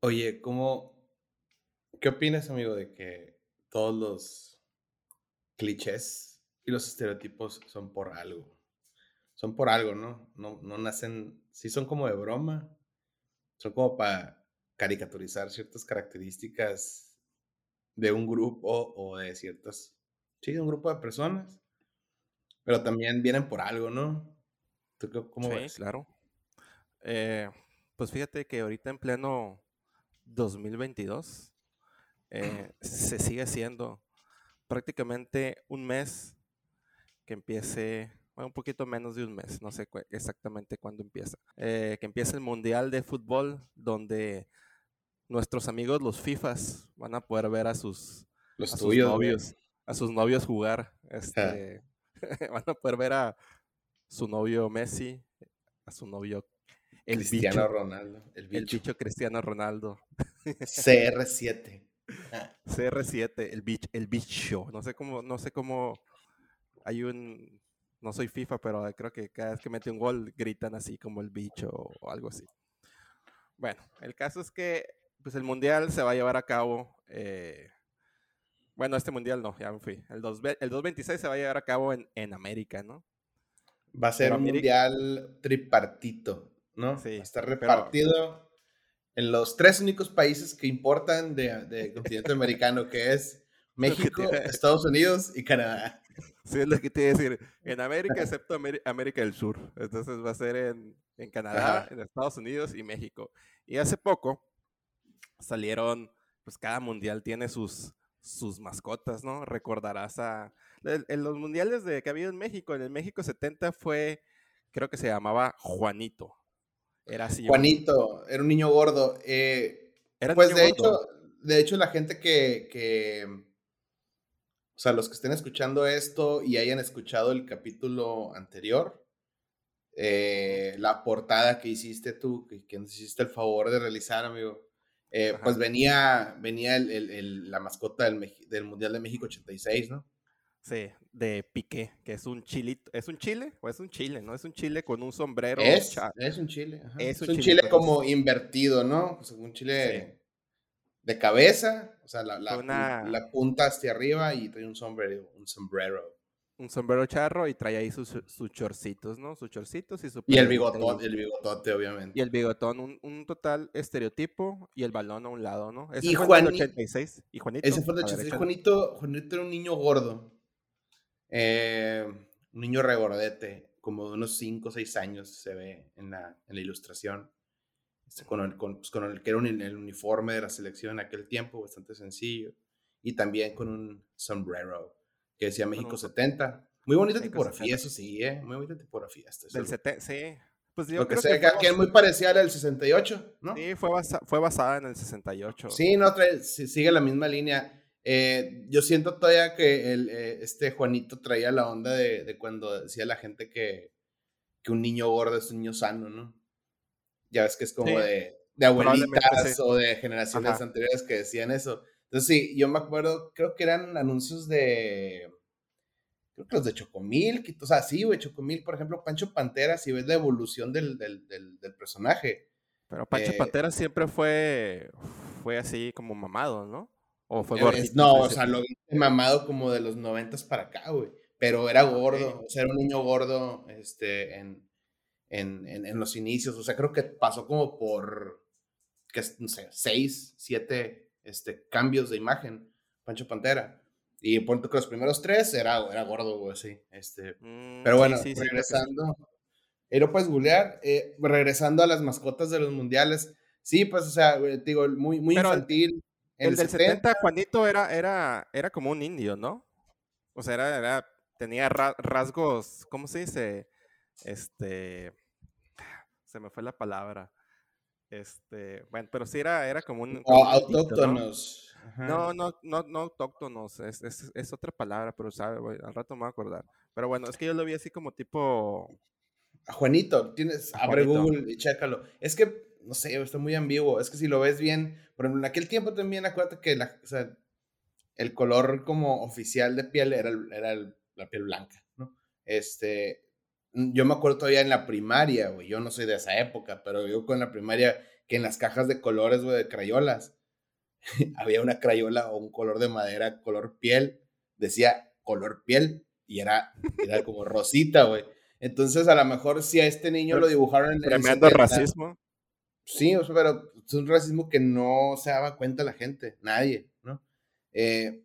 Oye, ¿cómo, qué opinas, amigo, de que todos los clichés y los estereotipos son por algo? Son por algo, ¿no? No, no nacen, sí son como de broma, son como para caricaturizar ciertas características de un grupo o de ciertas, sí, de un grupo de personas, pero también vienen por algo, ¿no? ¿Tú cómo Sí, ves? claro. Eh, pues fíjate que ahorita en pleno 2022 eh, se sigue haciendo prácticamente un mes que empiece, bueno, un poquito menos de un mes, no sé cu- exactamente cuándo empieza, eh, que empieza el Mundial de Fútbol donde nuestros amigos los FIFAs van a poder ver a sus, Los a sus tuyos, novios, a sus novios jugar, este, van a poder ver a su novio Messi, a su novio el Cristiano bicho, Ronaldo, el el bicho. bicho Cristiano Ronaldo, CR7. Ah, CR7, el bicho, el bicho, no sé cómo, no sé cómo, hay un, no soy FIFA, pero creo que cada vez que mete un gol gritan así como el bicho o algo así. Bueno, el caso es que pues el mundial se va a llevar a cabo, eh, bueno, este mundial no, ya me fui, el, 2, el 226 se va a llevar a cabo en, en América, ¿no? Va a ser Pero un América- mundial tripartito, ¿no? Sí, pero- repartido en los tres únicos países que importan de, de continente americano, que es México, Estados Unidos y Canadá. Sí, es lo que te iba a decir. En América, excepto América del Sur. Entonces va a ser en, en Canadá, Ajá. en Estados Unidos y México. Y hace poco salieron, pues cada mundial tiene sus, sus mascotas, ¿no? Recordarás a... En, en los mundiales de, que ha habido en México, en el México 70 fue, creo que se llamaba Juanito. Era así. un- Juanito, era un niño gordo. eh, era pues niño de gordo. hecho, de hecho, la gente que, que, o sea, los que estén escuchando esto y hayan escuchado el capítulo anterior, eh, la portada que hiciste tú, que, que nos hiciste el favor de realizar, amigo, eh, pues venía, venía el- el- el- la mascota del Mundial de México 86, ¿no? Sí, de Piqué, que es un chilito. ¿Es un chile? ¿O es un chile? ¿No? Es un chile con un sombrero. Es, es un chile. ajá. Es Es, un chile como invertido, ¿no? Pues un chile Sí. de cabeza, o sea, la, la, Fue una- la punta hacia arriba y trae un sombrero, un sombrero. un sombrero charro y trae ahí sus, sus chorcitos, ¿no? Sus chorcitos y su Y el bigotón, el bigotote, obviamente. Y el bigotón, un, un total estereotipo y el balón a un lado, ¿no? Ese Y fue el del Juani- 86. ¿Y Juanito? Ese fue el de A ver, 86. échale. Juanito, Juanito era un niño gordo. Eh, un niño regordete, como de unos 5 o 6 años se ve en la, en la ilustración. Este, con, el, con, pues, con el que era un- el uniforme de la selección en aquel tiempo, bastante sencillo. Y también con un sombrero que decía México un- 70. Muy bonita tipografía, 70. eso sí, ¿eh? Muy bonita tipografía. esto, Del 70, sí. Pues yo Lo que creo sea, que que es muy parecida a la del 68, ¿no? sí, fue, basa- fue basada en el 68. Sí, no, trae- sigue la misma línea. Eh, yo siento todavía que el, eh, este Juanito traía la onda de, de cuando decía la gente que, que un niño gordo es un niño sano, ¿no? Ya ves que es como Sí, de, abuelitas sí. o de generaciones Ajá. anteriores que decían eso. Entonces sí, yo me acuerdo, creo que eran anuncios de, creo que los de Chocomil, que- o sea, sí, güey, Chocomil, por ejemplo, Pancho Pantera, si ves la evolución del, del, del, del personaje. Pero Pancho eh, Pantera siempre fue, fue así como mamado, ¿no? O fue Eh, gordito. es- no, o sea, principio. lo vi mamado como de los noventas para acá, güey. Pero era gordo, o sea, era un niño gordo, este, en, en, en, en los inicios. O sea, creo que pasó como por, que, no sé, seis, siete, este, cambios de imagen, Pancho Pantera. Y ponte que los primeros tres era, era gordo, güey, sí. Este, Mm, pero bueno, sí, sí, regresando, ahí lo puedes googlear, eh, regresando a las mascotas de los mundiales. Sí, pues, o sea, te digo, muy, muy Pero infantil. En El del 70, Juanito, era, era, era como un indio, ¿no? O sea, era, era- tenía ra- rasgos, ¿cómo se dice? Este, se me fue la palabra. Este, bueno, pero sí era, era como un... O como un indito, ¿no? autóctonos. Ajá. No, no, no, no autóctonos, es, es, es otra palabra, pero sabe, güey, al rato me voy a acordar. Pero bueno, es que yo lo vi así como tipo... Juanito, tienes, abre Juanito. Google y chécalo. Es que, no sé, está muy ambiguo. Es que si lo ves bien, por ejemplo, en aquel tiempo también acuérdate que la, o sea, el color como oficial de piel era, el- era el- la piel blanca, ¿no? Este, mm, yo me acuerdo todavía en la primaria, güey, yo no soy de esa época, pero yo con la primaria que en las cajas de colores, güey, de crayolas, había una crayola o un color de madera, color piel, decía color piel y era, era como rosita, güey. Entonces, a lo mejor si a este niño lo dibujaron en Tremendo racismo. Sí, pero es un racismo que no se daba cuenta la gente, nadie, ¿no? Eh,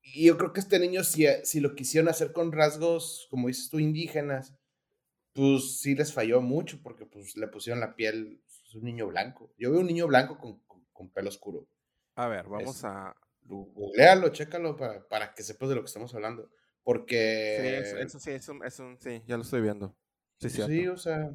y yo creo que este niño, si, si lo quisieron hacer con rasgos, como dices tú, indígenas, pues sí les falló mucho porque pues le pusieron la piel, es un niño blanco. Yo veo un niño blanco con, con, pelo oscuro. A ver, vamos a... Googlealo, chécalo para, para que sepas de lo que estamos hablando. Porque... Sí, eso, sí, es un, sí, ya lo estoy viendo. Sí, sí, o sea...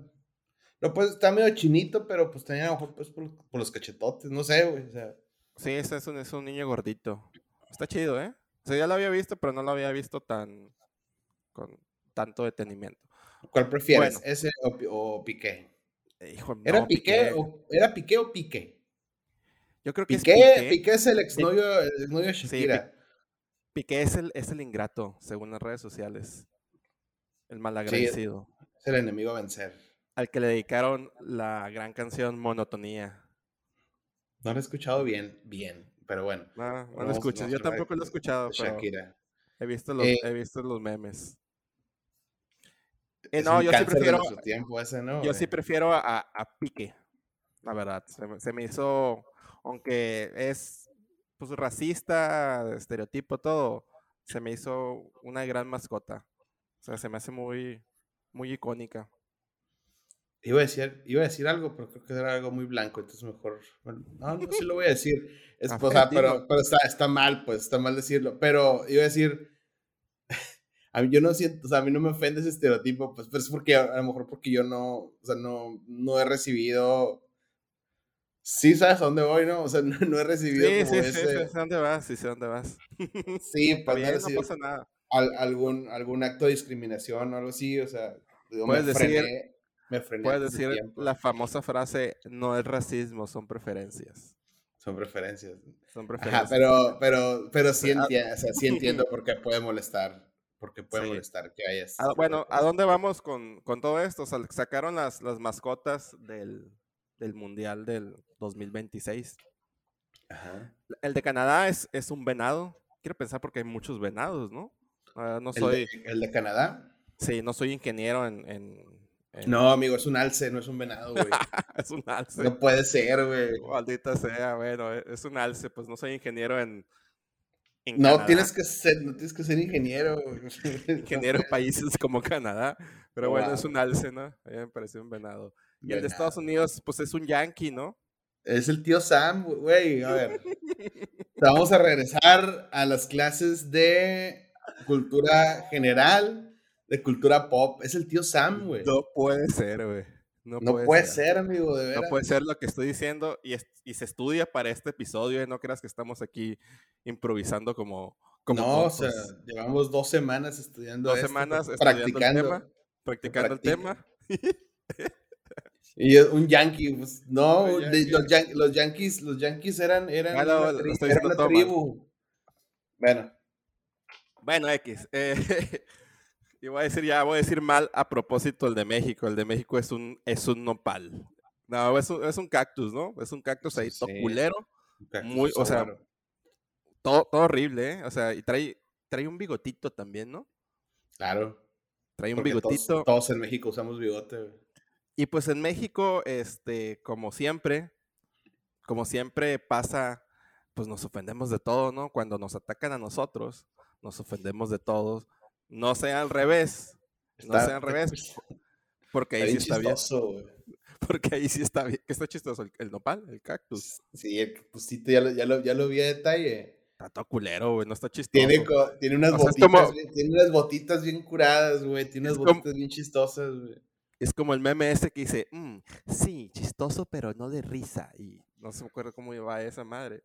No, pues está medio chinito, pero pues tenía a lo mejor pues, por, los cachetotes, no sé, güey, o sea... Sí, ese es un, es un niño gordito. Está chido, ¿eh? O sea, ya lo había visto, pero no lo había visto tan... con tanto detenimiento. ¿Cuál prefieres, ese o, Piqué? ¿Era Piqué, O, ¿Era Piqué o Piqué? Yo creo que Piqué, es Piqué. Piqué es el exnovio, el de Shakira. Piqué es el, es el ingrato, según las redes sociales. El malagradecido. es el enemigo a vencer. Al que le dedicaron la gran canción Monotonía. No lo he escuchado bien, bien, pero bueno. No, no lo escucho. Yo tampoco lo he escuchado. Shakira. He visto los, eh he visto los memes. Eh, no, yo sí prefiero. Yo sí prefiero a, a Pique, la verdad. Se, me hizo, aunque es pues racista, estereotipo, todo, se me hizo una gran mascota. O sea, se me hace muy, muy icónica. Iba a, decir, iba a decir algo, pero creo que era algo muy blanco, entonces mejor. Bueno, no, no, sí lo voy a decir. Es, o sea, pero, pero está, está mal, pues, está mal decirlo. Pero iba a decir a mí yo no siento, o sea, a mí no me ofende ese estereotipo, pues, pero es porque a, lo mejor porque yo no, o sea, no, no he recibido, sí sabes a dónde voy, ¿no? O sea, no, he recibido sí, como sí, ese... Sí, sé dónde vas, sí dónde vas. Sí, pues no, pasa nada. algún, algún acto de discriminación o algo así, o sea, puedes me decir, frené, me frené Puedes decir la famosa frase, no es racismo, son preferencias. Son preferencias. Son preferencias. Ajá, pero, pero, pero sí, ah, entiendo, o sea, sí entiendo por qué puede molestar porque puede molestar que haya... bueno, ¿a dónde vamos con, todo esto? O sea, sacaron las, las mascotas del, Mundial del 2026. Ajá. El de Canadá es, es un venado. Quiero pensar porque hay muchos venados, ¿no? Ah, no soy... ¿El de, Canadá? Sí, no soy ingeniero en, No, amigo, es un alce, no es un venado, güey. es un alce. No puede ser, güey. Maldita sea, bueno, e, es un alce, pues no soy ingeniero en, no tienes que ser, no tienes que ser ingeniero. ingeniero en países como Canadá. Pero bueno, es un alce, ¿no? A mí me parece un venado. Y el de Estados Unidos, pues es un yankee, ¿no? Es el tío Sam, güey. A ver. Vamos a regresar a las clases de cultura general, de cultura pop. Es el tío Sam, güey. No puede ser, güey. No, puede, ser. amigo, de verdad. No puede ser lo que estoy diciendo y, y, se estudia para este episodio. Y no creas que estamos aquí improvisando como. como no, o sea, llevamos dos semanas estudiando. Dos semanas practicando el tema. Practicando el tema. y un yankee, pues, no, los, yankees, los yankees eran, eran, ah, una, tribu. Bueno. Bueno, X. Eh, y voy a decir ya, voy a decir mal a propósito el de México. El de México es un, es un nopal. No, es un, es un cactus, ¿no? Es un cactus ahí, sí. culero. Muy, o sea, todo, todo, horrible, ¿eh? O sea, y trae, trae un bigotito también, ¿no? Claro. Trae un bigotito. Todos, en México usamos bigote. Y pues en México, este, como siempre, como siempre pasa, pues nos ofendemos de todo, ¿no? Cuando nos atacan a nosotros, nos ofendemos de todos no sea al revés. no sea al revés. Porque ahí sí está bien. Porque ahí sí está bien. ¿Qué está chistoso? ¿El, nopal? ¿El cactus? Sí, el cactusito ya lo, ya lo, ya lo vi a detalle. Está todo culero, güey. No está chistoso. Tiene, tiene unas botitas, tiene unas botitas bien curadas, güey. Tiene unas botitas bien chistosas, güey. Es como el meme ese que dice, mm, sí, chistoso, pero no de risa. Y no se me acuerdo cómo iba esa madre.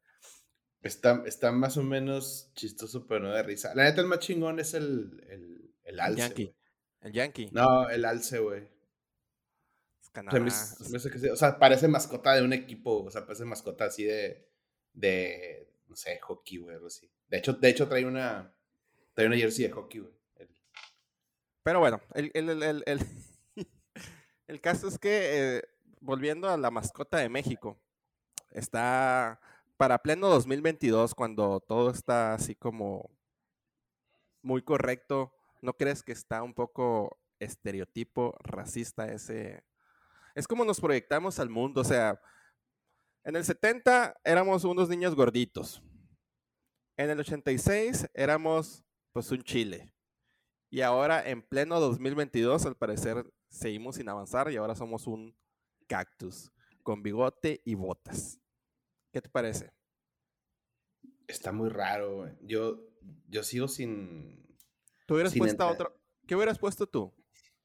Está, está más o menos chistoso, pero no de risa. La neta, el más chingón es el, el, el alce. El yankee. El yankee. No, el alce, güey. O sea, parece mascota de un equipo. O sea, parece mascota así de. de no sé, hockey, güey, algo así. De hecho, de hecho trae una. Trae una jersey de hockey, güey. Pero bueno, el, el, el, el, caso es que. Eh, volviendo a la mascota de México, está para pleno 2022, cuando todo está así como muy correcto, ¿no crees que está un poco estereotipo racista ese? Es como nos proyectamos al mundo, o sea, en el 70 éramos unos niños gorditos. En el 86 éramos pues un chile. Y ahora en pleno 2022 al parecer seguimos sin avanzar y ahora somos un cactus con bigote y botas. ¿Qué te parece? Está muy raro, güey. Yo, yo sigo sin. ¿Tú hubieras puesto otro? ¿Qué hubieras puesto tú?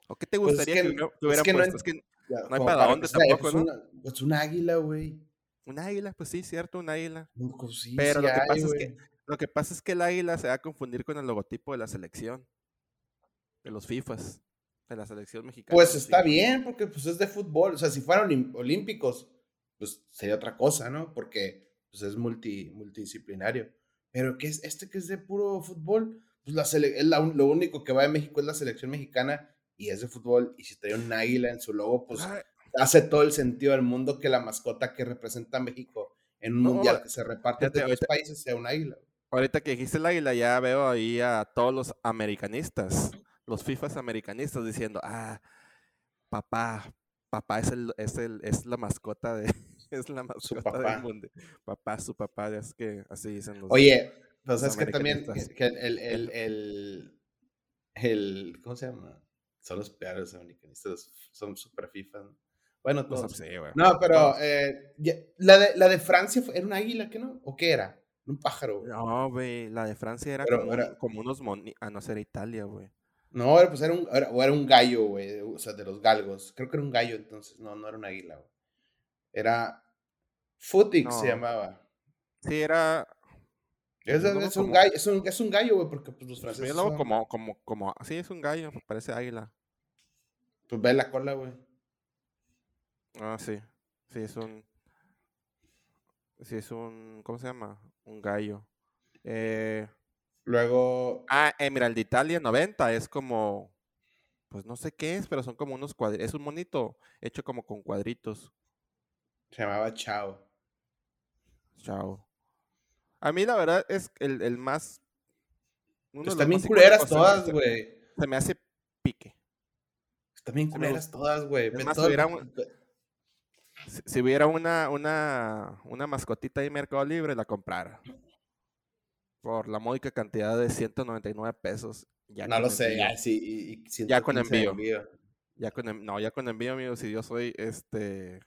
¿O qué te pues gustaría que, hubiera puesto? es que no hay para dónde tampoco, ¿no? Una, pues un águila, güey. Un águila, pues sí, cierto, un águila. Pues Pero lo, que pasa es que, lo que pasa es que el águila se va a confundir con el logotipo de la selección. De los FIFAs. De la selección mexicana. Pues está bien, porque pues es de fútbol. O sea, si fueran olímpicos, pues sería otra cosa, ¿no? Porque pues es multi, multidisciplinario. Pero ¿qué es este que es de puro fútbol? Pues la es lo único que va de México es la selección mexicana y es de fútbol. Y si trae un águila en su logo, pues hace todo el sentido del mundo que la mascota que representa a México en un mundial que se reparte entre los países sea un águila. Ahorita que dijiste el águila, ya veo ahí a todos los americanistas, los FIFAs americanistas diciendo, ah, papá, papá es el, es el, es la mascota de, es la mascota del mundo. Papá, su papá, es que así dicen los. Oye, pues es que también que el, el, el, el, ¿cómo se llama? Son los peores americanistas, son super FIFA. Bueno, todos. No, pero eh, la, de, la de Francia era un águila, ¿qué no? ¿O qué era? Un pájaro. No, güey, la de Francia era, como, como, unos moni... Ah, no, era Italia, güey. No, pues era un, era, era un gallo, güey, o sea, de los galgos. Creo que era un gallo entonces, no, no era un águila, güey. Era Futix se llamaba. Sí, era. Es, es, un gallo, es, un, es un gallo, güey, porque pues, los franceses. Son... como, como, como. Sí, es un gallo, parece águila. Pues ve la cola, güey. Ah, sí. Sí, es un. Sí, es un. ¿Cómo se llama? Un gallo. Eh. Luego. Ah, Emerald de Italia 90 es como. Pues no sé qué es, pero son como unos cuadritos. Es un monito hecho como con cuadritos. Se llamaba Chao. Chao. A mí la verdad es el, el más... Están bien culeras todas, güey. Se me hace pique. Están bien culeras todas, güey. Si, hubiera una, una, una mascotita de Mercado Libre, la comprara. Por la módica cantidad de 199 pesos. Ya no lo sé, ya, sí, ya con envío. Ya con, no, ya con envío, amigo, si yo soy este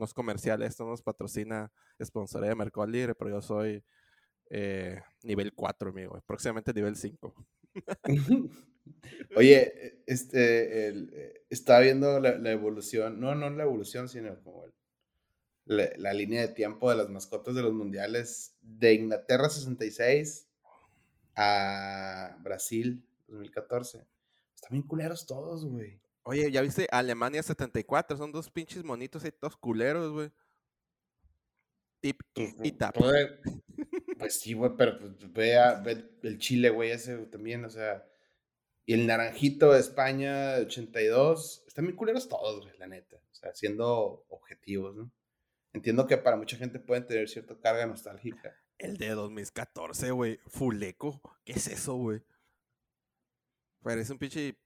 no es comercial, esto nos patrocina, sponsoría de Mercado Libre, pero yo soy eh, nivel 4, amigo, próximamente nivel 5. Oye, este, eh, estaba viendo la, evolución, no, no la evolución, sino como la, línea de tiempo de las mascotas de los mundiales de Inglaterra 66 a Brasil 2014. Están bien culeros todos, güey. Oye, ¿ya viste Alemania 74? Son dos pinches monitos ahí, todos culeros, güey. Tip y tap. Pues, sí, güey, pero pues, ve, a, el Chile, güey, ese también, o sea. Y el naranjito de España 82. Están bien culeros todos, güey, la neta. O sea, siendo objetivos, ¿no? Entiendo que para mucha gente pueden tener cierta carga nostálgica. El de 2014, güey. Fuleco. ¿Qué es eso, güey? Parece un pinche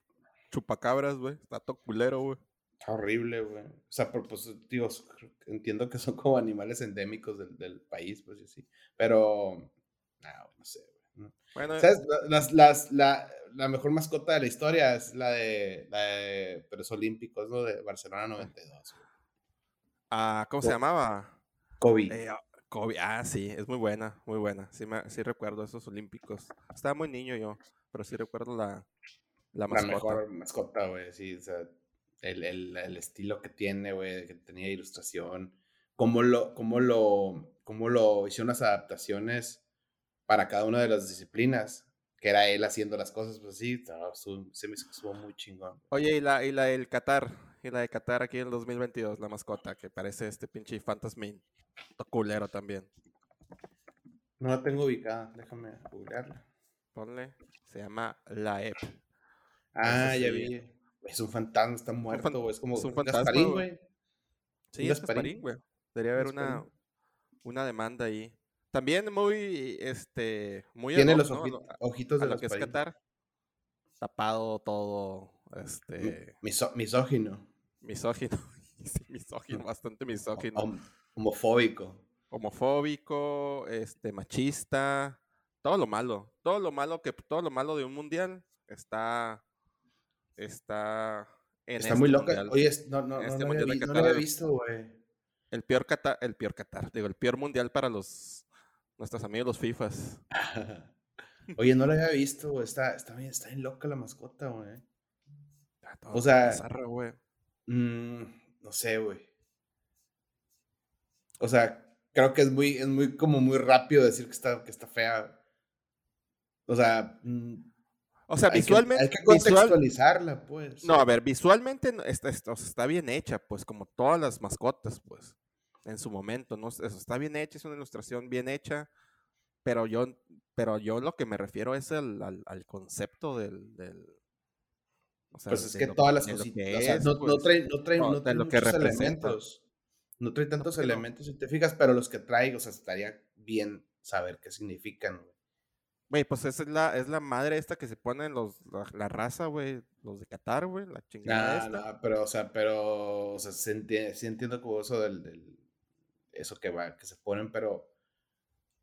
chupacabras, güey. Está todo culero, güey. Está horrible, güey. O sea, por, pues, digo, entiendo que son como animales endémicos del, del país, pues, sí. Pero, no, no sé, güey. Bueno, ¿Sabes? Las, las, la, la, mejor mascota de la historia es la de, la de los Olímpicos, ¿no? De Barcelona 92. Ah, ¿cómo se llamaba? Kobe. Eh, ah, Kobe. Ah, sí, es muy buena, muy buena. Sí, me, sí recuerdo esos Olímpicos. Estaba muy niño yo, pero sí recuerdo la, la, mejor mascota, güey, sí, o sea, el, el, el estilo que tiene, güey, que tenía ilustración, cómo lo, cómo lo, cómo lo hicieron las adaptaciones para cada una de las disciplinas, que era él haciendo las cosas, pues sí, se me hizo muy chingón. Oye, y la, y la del Qatar, y la de Qatar aquí en el 2022, la mascota, que parece este pinche Fantasmin, culero también. No la tengo ubicada, déjame googlearla. Ponle, se llama La EP. Ah, ya vi. Es un fantasma, está muerto, güey. Es como un fantasma, güey. Sí, es Gasparín, güey. Debería haber una, una demanda ahí. También muy, este, muy... Tiene los ojitos de lo que es Qatar. Tapado todo, este... misógino. Misógino. sí, misógino, bastante misógino. homofóbico. Homofóbico, este, machista, todo lo malo. Todo lo malo que, todo lo malo de un mundial está, está en Está muy este loca. Oye, no, no, este no, lo había visto, güey. El peor Qatar, el peor Qatar, digo, el peor mundial para los nuestros amigos los FIFAs. Oye, no lo había visto, güey. Está, está, bien, está bien loca la mascota, güey. O sea, güey. Mm, no sé, güey. O sea, creo que es muy, es muy, como muy rápido decir que está, que está fea. O sea, mm, o sea, visualmente. hay que contextualizarla, pues. No, a ver, visualmente está, está, bien hecha, pues, como todas las mascotas, pues, en su momento, ¿no? Eso está bien hecha, es una ilustración bien hecha, pero yo, pero yo lo que me refiero es al, al, concepto del, del o sea, pues es que todas las cositas, o sea, no, no, trae, no elementos. No trae tantos elementos, si te fijas, pero los que trae, o sea, estaría bien saber qué significan, Güey, pues esa es la, es la madre esta que se ponen los, la, raza, güey, los de Qatar, güey, la chingada. No, no, pero, o sea, pero, o sea, sí entiendo como eso del, del, eso que va, que se ponen, pero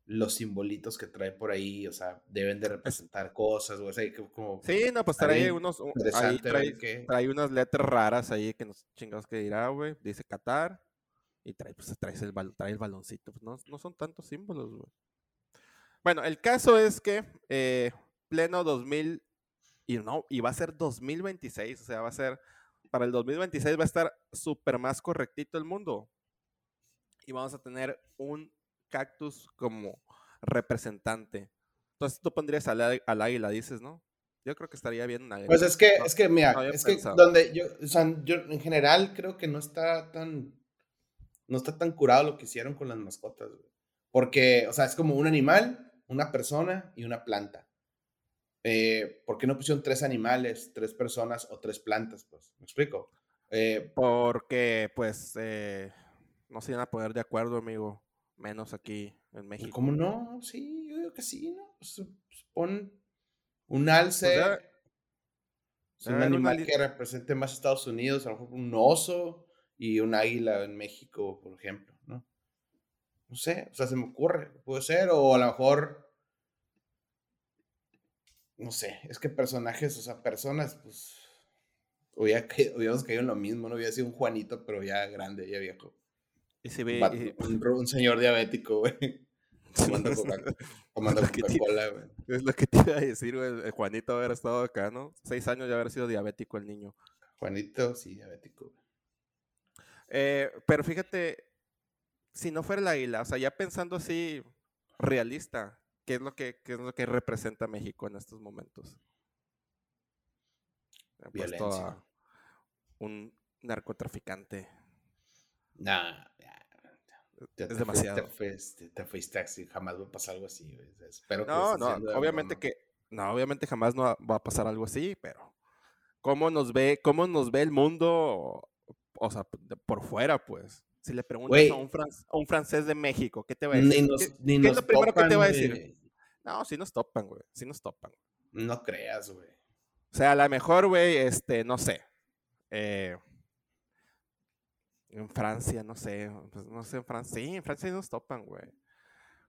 los simbolitos que trae por ahí, o sea, deben de representar cosas, güey, o sea, como... Sí, no, pues trae unos, ahí trae, trae, unas letras raras ahí que nos chingados que dirá, güey, dice Qatar, y trae, pues trae el, trae el baloncito, pues no, no son tantos símbolos, güey. Bueno, el caso es que eh, pleno 2000 y no, y va a ser 2026, o sea, va a ser, para el 2026 va a estar súper más correctito el mundo. Y vamos a tener un cactus como representante. Entonces tú pondrías al, águila, dices, ¿no? Yo creo que estaría bien una Pues es que, es que, mira, es que donde yo, o sea, yo en general creo que no está tan, no está tan curado lo que hicieron con las mascotas, Porque, o sea, es como un animal una persona y una planta. Eh, ¿Por qué no pusieron tres animales, tres personas o tres plantas? Pues, ¿me explico? Eh, Porque, pues, eh, no se iban a poner de acuerdo, amigo. Menos aquí en México. ¿Cómo no? Sí, yo digo que sí, ¿no? Pues, pues, pon un alce. un animal que represente más Estados Unidos, a lo mejor un oso y un águila en México, por ejemplo, ¿no? No sé, o sea, se me ocurre, puede ser, o a lo mejor, no sé, es que personajes, o sea, personas, pues, hubiera hubiéramos caído en lo mismo, no hubiera sido un Juanito, pero ya grande, ya viejo. Y se ve, un, señor diabético, güey. Tomando Coca-Cola, güey. Es lo que te iba a decir, güey. Juanito haber estado acá, ¿no? Seis años de haber sido diabético el niño. Juanito, sí, diabético, güey. Eh, pero fíjate, si no fuera el águila, o sea, ya pensando así realista, ¿qué es lo que, es lo que representa México en estos momentos? Violencia. un narcotraficante. Nah, es demasiado. Te fuiste, así, jamás va a pasar algo así. Espero no, no, obviamente que, no, obviamente jamás no va a pasar algo así, pero cómo nos ve, cómo nos ve el mundo, o sea, por fuera, pues. Si le preguntas a, un francés de México, ¿qué te va a decir? ¿Qué, es lo primero que te va a decir? No, sí nos topan, güey. Sí nos topan. No creas, güey. O sea, a lo mejor, güey, este, no sé. Eh, en Francia, no sé. Pues, no sé, en Francia. Sí, en Francia sí nos topan, güey.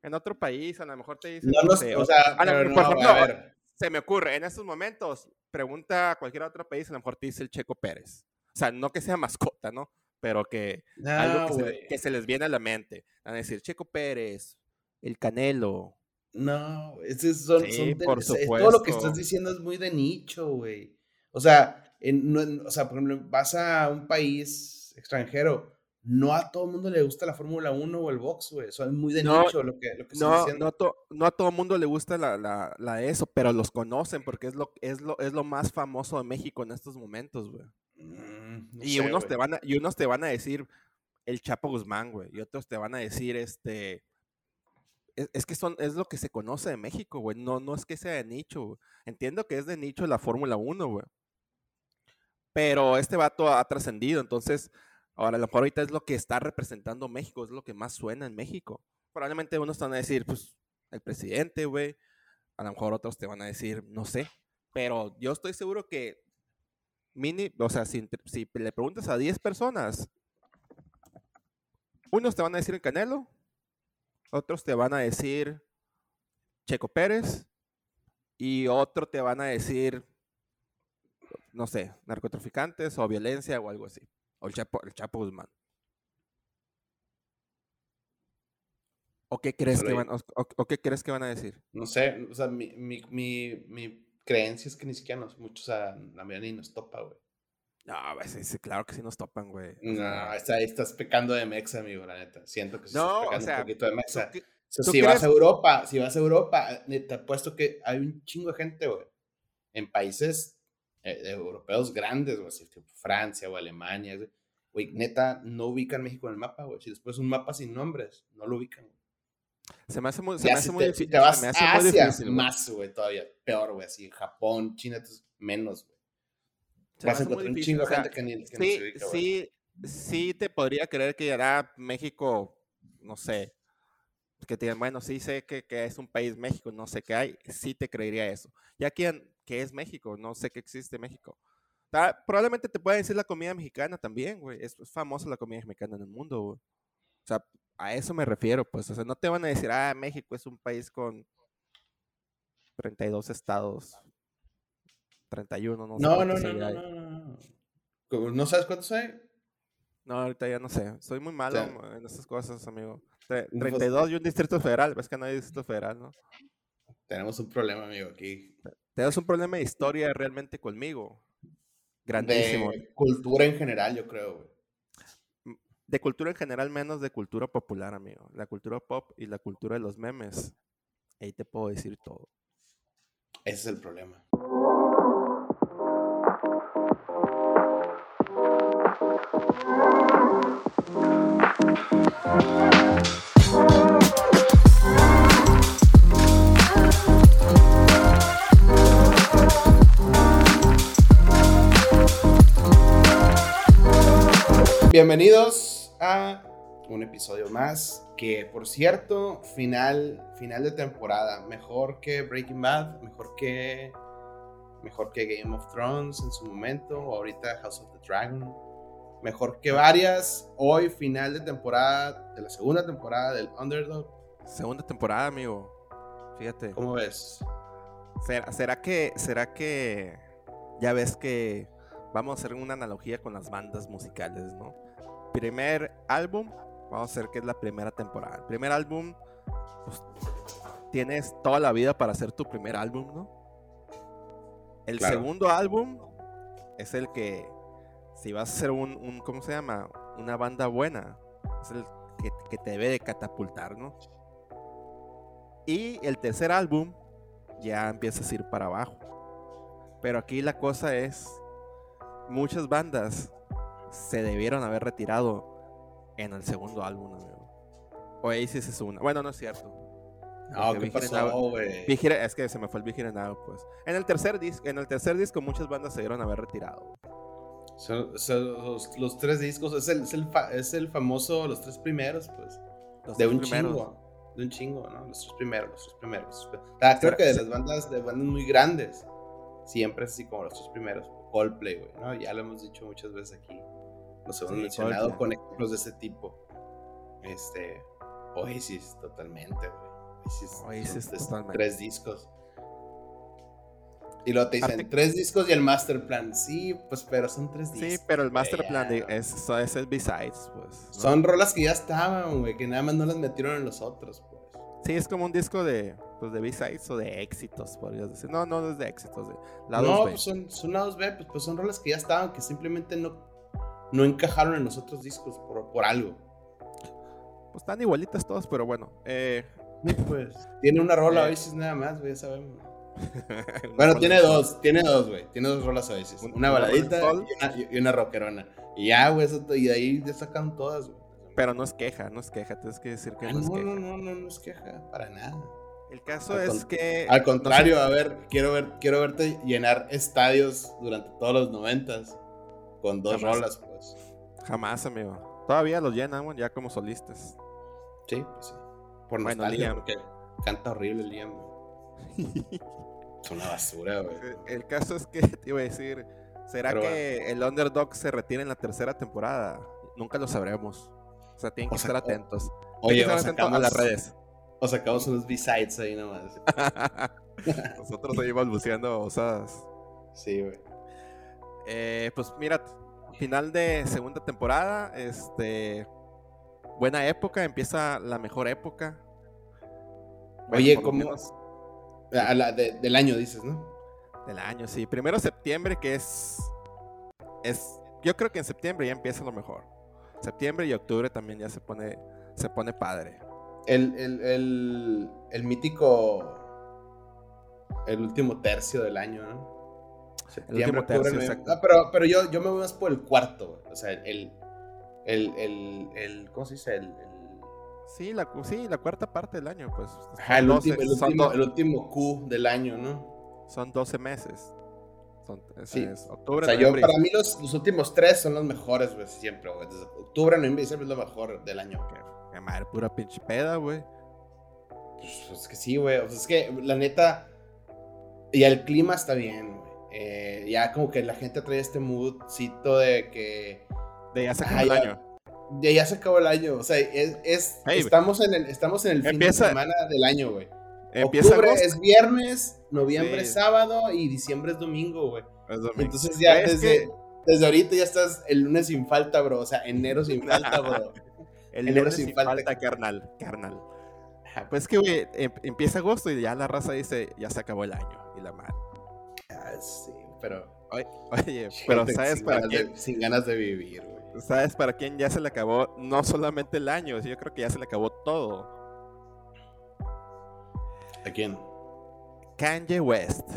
En otro país, a lo mejor te dicen. No, sé, o sea, a lo mejor, a ver. se me ocurre, en estos momentos, pregunta a cualquier otro país, a lo mejor te dice el Checo Pérez. O sea, no que sea mascota, ¿no? Pero que algo que se, les viene a la mente. Van a decir, Checo Pérez, el Canelo. No, ese son, por supuesto. todo lo que estás diciendo es muy de nicho, güey. O sea, o sea, por ejemplo, vas a un país extranjero, no a todo el mundo le gusta la Fórmula 1 o el box, güey. Eso es muy de nicho lo que, lo que no, diciendo. No, no, a todo el mundo le gusta la, la, la, eso, pero los conocen porque es lo, es, lo, es lo más famoso de México en estos momentos, güey. Mm, y, unos te van a, y unos te van a decir el Chapo Guzmán, güey. Y otros te van a decir, este. Es, que son, es lo que se conoce de México, güey. No, no es que sea de nicho. Entiendo que es de nicho la Fórmula 1, güey. Pero este vato ha trascendido. Entonces, Ahora, a lo mejor ahorita es lo que está representando México, es lo que más suena en México. Probablemente unos te van a decir, pues, el presidente, güey. A lo mejor otros te van a decir, no sé. Pero yo estoy seguro que, mini, o sea, si, si le preguntas a 10 personas, unos te van a decir el Canelo, otros te van a decir Checo Pérez y otro te van a decir, no sé, narcotraficantes o violencia o algo así. O el Chapo, el Chapo Guzmán. ¿O qué, crees que van, o, qué crees que van a decir? No sé, o sea, mi, mi, mi, mi creencia es que ni siquiera nos, muchos, a la mayoría ni nos topa, güey. No, pues, claro que sí nos topan, güey. No, estás pecando de mexa, amigo, la neta. Siento que sí no, estás pecando un poquito de mexa. si vas a Europa, si vas a Europa, te apuesto que hay un chingo de gente, güey. En países eh, europeos grandes, güey, así, tipo Francia o Alemania, güey, neta, no ubican México en el mapa, güey. Si después un mapa sin nombres, no lo ubican, güey. Se me hace muy, se me hace muy difícil. más, güey, todavía. Peor, güey, así, Japón, China, menos, güey. Vas a encontrar un chingo de gente que ni, que sí, se ubica, Sí, sí te podría creer que ya México, no sé, que te digan, bueno, sí sé que, que, es un país México, no sé qué hay, sí te creería eso. Ya que ¿qué es México? No sé que existe México. probablemente te pueda decir la comida mexicana también, güey. Es, famosa la comida mexicana en el mundo, güey. O sea, a eso me refiero, pues. O sea, no te van a decir, ah, México es un país con 32 estados, 31, no sé. No, no, no, no, no, no. sabes cuántos hay? No, ahorita ya no sé. Soy muy malo en estas cosas, amigo. 32 y un distrito federal. Ves que no hay distrito federal, ¿no? Tenemos un problema, amigo, aquí. Tenemos un problema de historia realmente conmigo. Grandísimo. De cultura en general, yo creo, güey. De cultura en general, menos de cultura popular, amigo. La cultura pop y la cultura de los memes. Ahí te puedo decir todo. Ese es el problema. Bienvenidos a un episodio más que, por cierto, final, final de temporada. Mejor que Breaking Bad, mejor que, mejor que Game of Thrones en su momento, o ahorita House of the Dragon. Mejor que varias. Hoy, final de temporada, de la segunda temporada del Underdog. Segunda temporada, amigo. Fíjate. ¿Cómo ves? ¿Será, será que, será que ya ves que vamos a hacer una analogía con las bandas musicales, ¿no? Primer álbum, vamos a hacer que es la primera temporada. El primer álbum, pues, tienes toda la vida para hacer tu primer álbum, ¿no? El segundo álbum es el que, si vas a hacer un, ¿cómo se llama? Una banda buena, es el que, que te debe de catapultar, ¿no? Y el tercer álbum ya empiezas a ir para abajo. Pero aquí la cosa es muchas bandas se debieron haber retirado en el segundo álbum, amigo. Oasis es una. Bueno, no es cierto. No, ¿qué pasó, güey? Es que se me fue el Vigil Now, pues. En el tercer disco, en el tercer disco muchas bandas se debieron haber retirado. los, tres discos, es el, es el, famoso, los tres primeros, pues. de un chingo. De un chingo, ¿no? Los tres primeros, los tres primeros. creo que de las bandas, de bandas muy grandes, siempre es así como los tres primeros. Coldplay, güey, ¿no? Ya lo hemos dicho muchas veces aquí. Los hemos mencionado con ejemplos de ese tipo. Este, Oasis, totalmente, güey. Oasis, totalmente. Tres discos. Y luego te dicen tres discos y el master plan. Sí, pues, pero son tres discos. Sí, pero el master plan es, es el besides, pues. Son rolas que ya estaban, güey, que nada más no las metieron en los otros, pues. Sí, es como un disco de, pues, de B-sides o de éxitos, podrías decir. No, no, es de éxitos, de lados no, Pues son, son lados B, pues, pues, son rolas que ya estaban, que simplemente no, no encajaron en los otros discos por, por algo. Pues están igualitas todas, pero bueno. Eh... Pues, tiene una rola a veces nada más, güey, ya sabemos. bueno, tiene dos, tiene dos, güey. Tiene dos rolas a veces. Una baladita y una, y una rockerona. Y ya, güey, y de ahí ya sacan todas, güey. Pero no es queja, no es queja, tienes que decir que ah, no, es queja. No, no, no, no es queja, para nada. El caso es que. Al contrario, a ver, quiero ver, quiero verte llenar estadios durante todos los noventas con dos rolas, pues. Jamás, amigo. Todavía los llenan, ya como solistas. Sí, pues sí. Por Bueno, nostalgia, Liam. porque canta horrible Liam. güey. Es una basura, güey. El caso es que te iba a decir, ¿será Pero que el underdog se retira en la tercera temporada? Nunca lo sabremos. O sea, tienen que O estar atentos. Oye, estar atentos a las sacamos, redes. o sacamos unos B-sides ahí nomás. Nosotros ahí balbuceando osadas. Sí, güey. Eh, pues mira, final de segunda temporada, este buena época, empieza la mejor época. Bueno, Oye, de- del año dices, ¿no? del año, sí. Primero septiembre, que es es yo creo que en septiembre ya empieza lo mejor. Septiembre y octubre también ya se pone se pone padre. El, el, el, el mítico. El último tercio del año, ¿no? Septiembre, último tercio, octubre, exacto. Ah, pero, pero yo, yo me voy más por el cuarto, güey. O sea, el. El, el, el- ¿Cómo se dice? El, el- Sí, la sí, la cuarta parte del año, pues. ajá, el, 12 último, el, último, do- el último Q del año, ¿no? son 12 meses. Son, es, Sí. es octubre, O sea, yo, noviembre y- para mí los, los últimos tres son los mejores, güey, siempre, güey. Desde octubre, noviembre y diciembre es lo mejor del año. Qué madre, pura pinche peda, güey. Pues, pues que sí, güey. O sea, es que la neta. Ya el clima está bien, güey. Eh, ya como que la gente trae este moodcito de que. De ya se acabó Ah, el ya. año. Ya, ya se acabó el año. O sea, es. es- Hey, estamos, en el, estamos en el fin Empieza- de semana del año, güey. Empieza Octubre agosto. es viernes, noviembre Sí. es sábado y diciembre es domingo, güey. es domingo. Entonces ya Es desde, que desde ahorita ya estás el lunes sin falta, bro. O sea, enero sin falta, bro. el enero lunes sin sin falta. falta, carnal, carnal. Pues que, güey, em- empieza agosto y ya la raza dice, ya se acabó el año. Y la madre. Sí, pero. Oye, pero ¿sabes sin para ganas de- quién? sin ganas de vivir, güey. ¿Sabes para quién ya se le acabó? No solamente el año, yo creo que ya se le acabó todo. ¿A quién? Kanye West.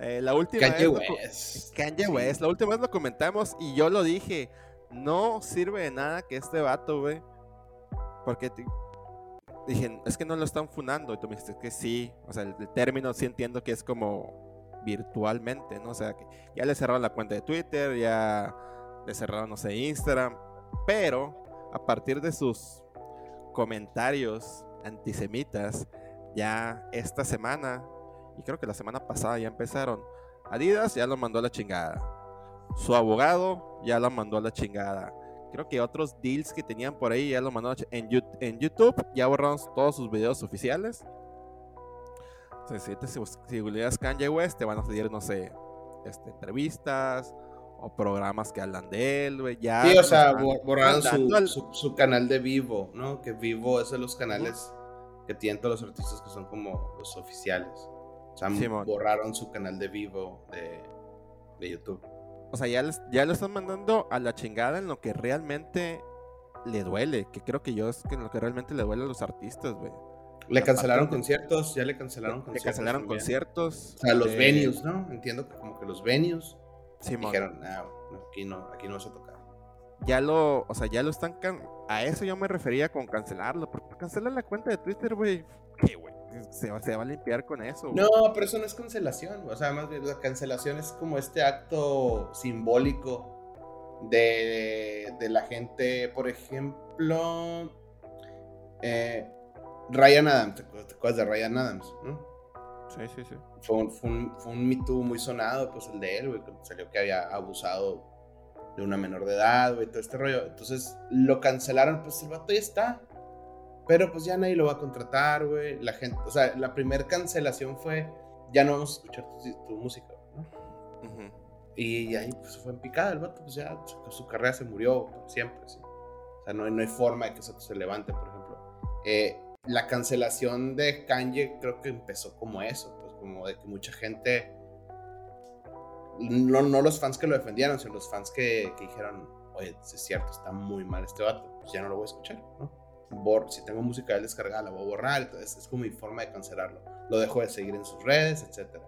Eh, la última Kanye vez West. Kanye Sí. West, la última vez lo comentamos y yo lo dije. No sirve de nada que este vato, güey. Porque te- dije, es que no lo están funando. Y tú me dijiste que sí. O sea, el, el término sí entiendo que es como virtualmente, ¿no? O sea, que ya le cerraron la cuenta de Twitter, ya le cerraron, no sé, Instagram. Pero a partir de sus comentarios antisemitas, ya esta semana, y creo que la semana pasada ya empezaron, Adidas ya lo mandó a la chingada. Su abogado ya lo mandó a la chingada. Creo que otros deals que tenían por ahí ya lo mandó en, en YouTube. Ya borraron todos sus videos oficiales. Entonces, si, te, si, si Kanye West, te van a salir, no sé, este, entrevistas o programas que hablan de él, güey. Ya Sí, o sea, borraron su, al- su, su canal de Vivo, ¿no? Que Vivo es de los canales que tienen todos los artistas que son como los oficiales. O sea, Simón. borraron su canal de Vivo de, de YouTube. O sea, ya, les- ya lo están mandando a la chingada en lo que realmente le duele. Que creo que yo es que en lo que realmente le duele a los artistas, güey. Le La cancelaron parte conciertos, ya le cancelaron Le conciertos. cancelaron también. conciertos. O sea, los eh, venues, ¿no? Entiendo que como que los venues Simón. dijeron, no, no, aquí no, aquí no vas a tocar. ya lo, o sea, ya lo están can- a eso yo me refería con cancelarlo, porque cancelar la cuenta de Twitter, güey, ¿qué, güey? Se va, se va a limpiar con eso. güey. No, pero eso no es cancelación. O sea, más bien la cancelación es como este acto simbólico de, de la gente. Por ejemplo, eh, Ryan Adams. ¿Te acuerdas, de Ryan Adams? no? Sí, sí, sí. Fue un, fue, un, fue un Me Too muy sonado, pues el de él, güey. Salió que había abusado de una menor de edad, güey, todo este rollo. Entonces lo cancelaron, pues el vato ya está. Pero pues ya nadie lo va a contratar, güey. La gente, o sea, la primera cancelación fue, ya no vamos a escuchar tu, tu música, ¿no? Y ahí pues fue en picada el vato, pues ya su, carrera se murió por siempre, sí. O sea, no, hay- no hay forma de que eso se levante, por ejemplo. Eh, la cancelación de Kanye creo que empezó como eso, pues como de que mucha gente, no, no los fans que lo defendieron, sino los fans que, que dijeron, oye, es cierto, está muy mal este vato, pues ya no lo voy a escuchar, ¿no? Bor si tengo música de él descargada, la voy a borrar, entonces es como mi forma de cancelarlo. Lo dejo de seguir en sus redes, etcétera.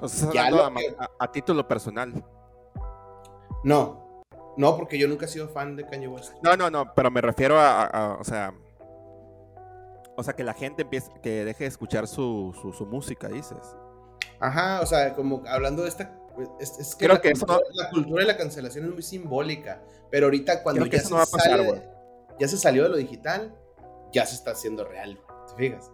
O sea, Ya lo a, ma- que- a- a título personal. No, no, porque yo nunca he sido fan de Kanye West. No, no, no, pero me refiero a, a- a- o sea, o sea, que la gente empiece, que deje de escuchar su, su, su música, dices. Ajá, o sea, como hablando de esta Pues, es, que, la, cultura, de la cancelación es muy simbólica, pero ahorita cuando ya, se sale, ya se salió de lo digital, ya se está haciendo real, ¿te fijas?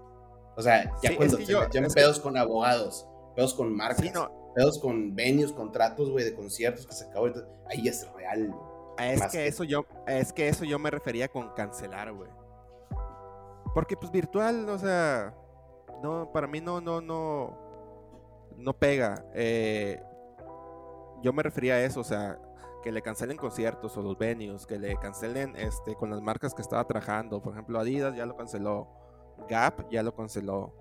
O sea, ya cuando se yo, pedos con abogados, pedos con marcas, pedos con venues, contratos, güey, de conciertos que se acabó, ahí es real. Es que, eso yo, es que eso yo me refería con cancelar, güey. Porque pues virtual, o sea, no, para mí no, no, no, no pega. Eh, yo me refería a eso, o sea, que le cancelen conciertos o los venues, que le cancelen este, con las marcas que estaba trabajando. Por ejemplo, Adidas ya lo canceló, Gap ya lo canceló,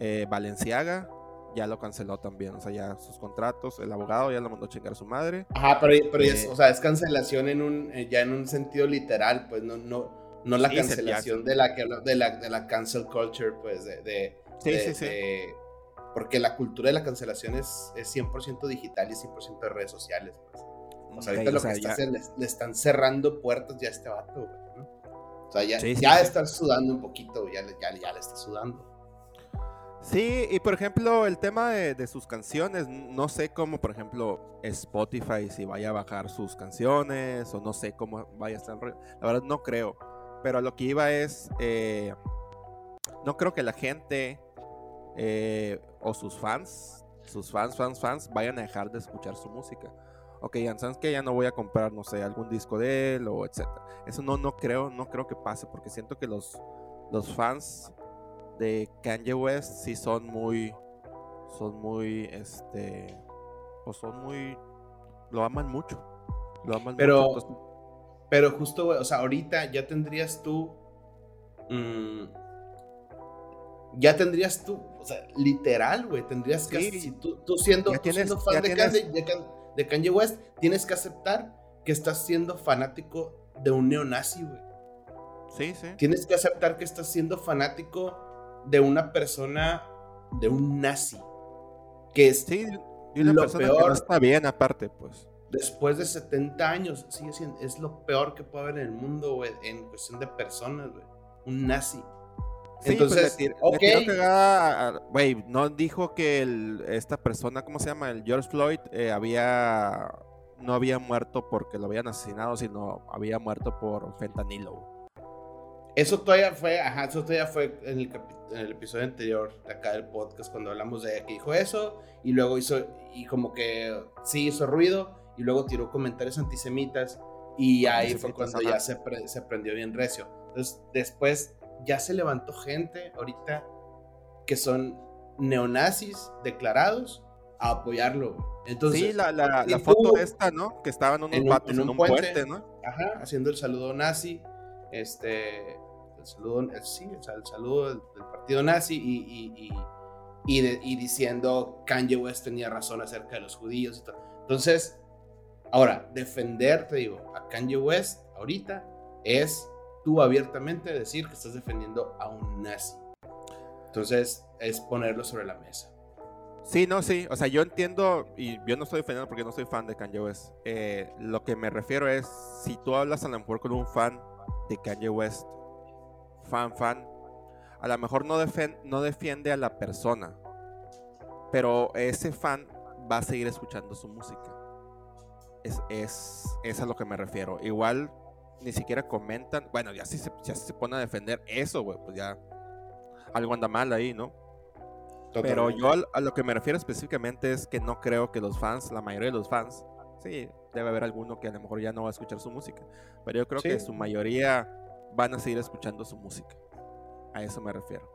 eh, Valenciaga ya lo canceló también. O sea, ya sus contratos, el abogado ya lo mandó a chingar a su madre. Ajá, pero, es, eh, o sea, es cancelación en un, eh, ya en un sentido literal, pues no, no, no la cancelación de la, de, la, de la cancel culture, pues de... sí, sí, sí porque la cultura de la cancelación es, es 100% digital y 100% de redes sociales. Pues. O sea, ahorita lo que está haciendo, le, están cerrando puertas ya a este vato, güey, ¿no? O sea, ya, ya está sudando un poquito, ya, ya, ya le está sudando. Sí, y por ejemplo, el tema de, sus canciones, no sé cómo, por ejemplo, Spotify, si vaya a bajar sus canciones, o no sé cómo vaya a estar. La verdad, no creo. Pero lo que iba es, eh, no creo que la gente eh, o sus fans, sus fans, fans, fans, vayan a dejar de escuchar su música. Ok, ¿sabes que Ya no voy a comprar, no sé, algún disco de él o etcétera. Eso no, no creo, no creo que pase, porque siento que los, los fans de Kanye West sí son muy, son muy, este, o son muy, lo aman mucho. Lo aman pero, mucho. Pero justo, o sea, ahorita ya tendrías tú, mmm, ya tendrías tú, o sea, literal, güey, tendrías que, si tú, siendo, fan de, Kanye, West, tienes que aceptar que estás siendo fanático de un neonazi, güey. Sí, sí. Tienes que aceptar que estás siendo fanático de una persona, de un nazi. Que es sí, y una lo persona peor. Que no está bien aparte, pues. Después de 70 años, sigue siendo, es lo peor que puede haber en el mundo, güey, en cuestión de personas, güey. Un nazi. Sí, pues, Entonces, güey, no dijo que esta persona, ¿cómo se llama? El George Floyd eh, había no había muerto porque lo habían asesinado, sino había muerto por fentanilo. Eso todavía fue, ajá, eso todavía fue en el, en el episodio anterior de acá del podcast cuando hablamos de que dijo eso y luego hizo y como que sí hizo ruido y luego tiró comentarios antisemitas y ahí fue cuando ya se, se prendió bien recio. Entonces después ya se levantó gente ahorita que son neonazis declarados a apoyarlo. Entonces, sí, la, la, la foto esta, ¿no? Que estaban en, un, en un, puente, ¿no? Ajá, haciendo el saludo nazi, este, el saludo, sí, el, saludo del, partido nazi y, y, y, y, diciendo Kanye West tenía razón acerca de los judíos y todo. Entonces, ahora, defender, te digo, a Kanye West ahorita es tú abiertamente decir que estás defendiendo a un nazi. Entonces, es ponerlo sobre la mesa. Sí, no, sí. O sea, yo entiendo, y yo no estoy defendiendo porque no soy fan de Kanye West. Eh, lo que me refiero es, si tú hablas a lo mejor con un fan de Kanye West, fan, fan, a lo mejor no, no defiende a la persona, pero ese fan va a seguir escuchando su música. Es, es, es a lo que me refiero. Igual ni siquiera comentan. Bueno, ya si se, ya se pone a defender eso, güey, pues ya algo anda mal ahí, ¿no? Pero yo a, lo que me refiero específicamente es que no creo que los fans, la mayoría de los fans, sí, debe haber alguno que a lo mejor ya no va a escuchar su música, pero yo creo que su mayoría van a seguir escuchando su música. A eso me refiero.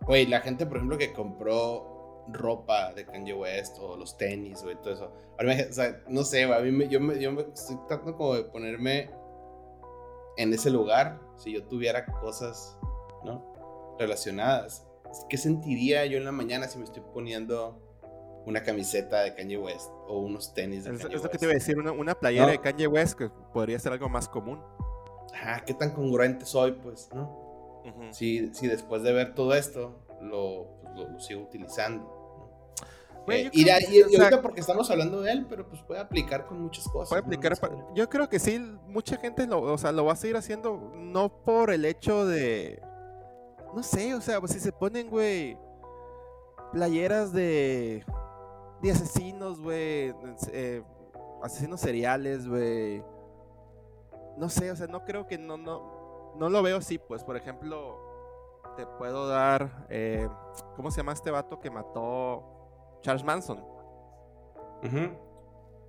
Güey, la gente, por ejemplo, que compró ropa de Kanye West o los tenis, o todo eso. o sea, no sé, a mí me, yo, me, yo me estoy tratando como de ponerme en ese lugar, si yo tuviera cosas, ¿no? Relacionadas. ¿Qué sentiría yo en la mañana si me estoy poniendo una camiseta de Kanye West o unos tenis de Kanye West? que te iba a decir, una, playera de Kanye West que podría ser algo más común. Ajá, ¿qué tan congruente soy, pues, no? si, si después de ver todo esto, lo, lo, sigo utilizando. Eh, y, ahorita porque estamos hablando de él, pero pues puede aplicar con muchas cosas. Puede aplicar. yo creo que sí, mucha gente lo, o sea, lo va a seguir haciendo, no por el hecho de. No sé, o sea, pues si se ponen, güey, playeras de. de asesinos, güey. Eh, asesinos seriales, güey. No sé, o sea, no creo que no, no, no lo veo así, pues. Por ejemplo, te puedo dar, eh, ¿cómo se llama este vato que mató Charles Manson?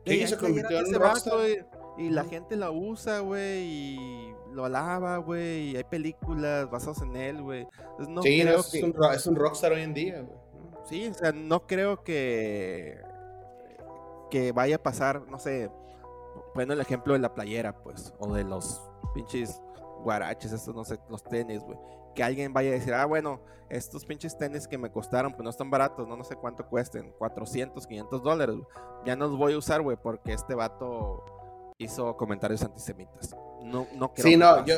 Sí, se convirtió en un y, la gente la usa, güey, y lo alaba, güey, y hay películas basadas en él, güey. No sí, creo es, un, es un rockstar hoy en día, güey. Sí, o sea, no creo que que vaya a pasar, no sé, bueno el ejemplo de la playera, pues, o de los pinches guaraches, estos, no sé, los tenis, güey. Que alguien vaya a decir, ah, bueno, estos pinches tenis que me costaron, pues no están baratos, no, no sé cuánto cuesten, 400, 500 dólares, ya no los voy a usar, güey, porque este vato hizo comentarios antisemitas. No, no creo. Sí, no, yo,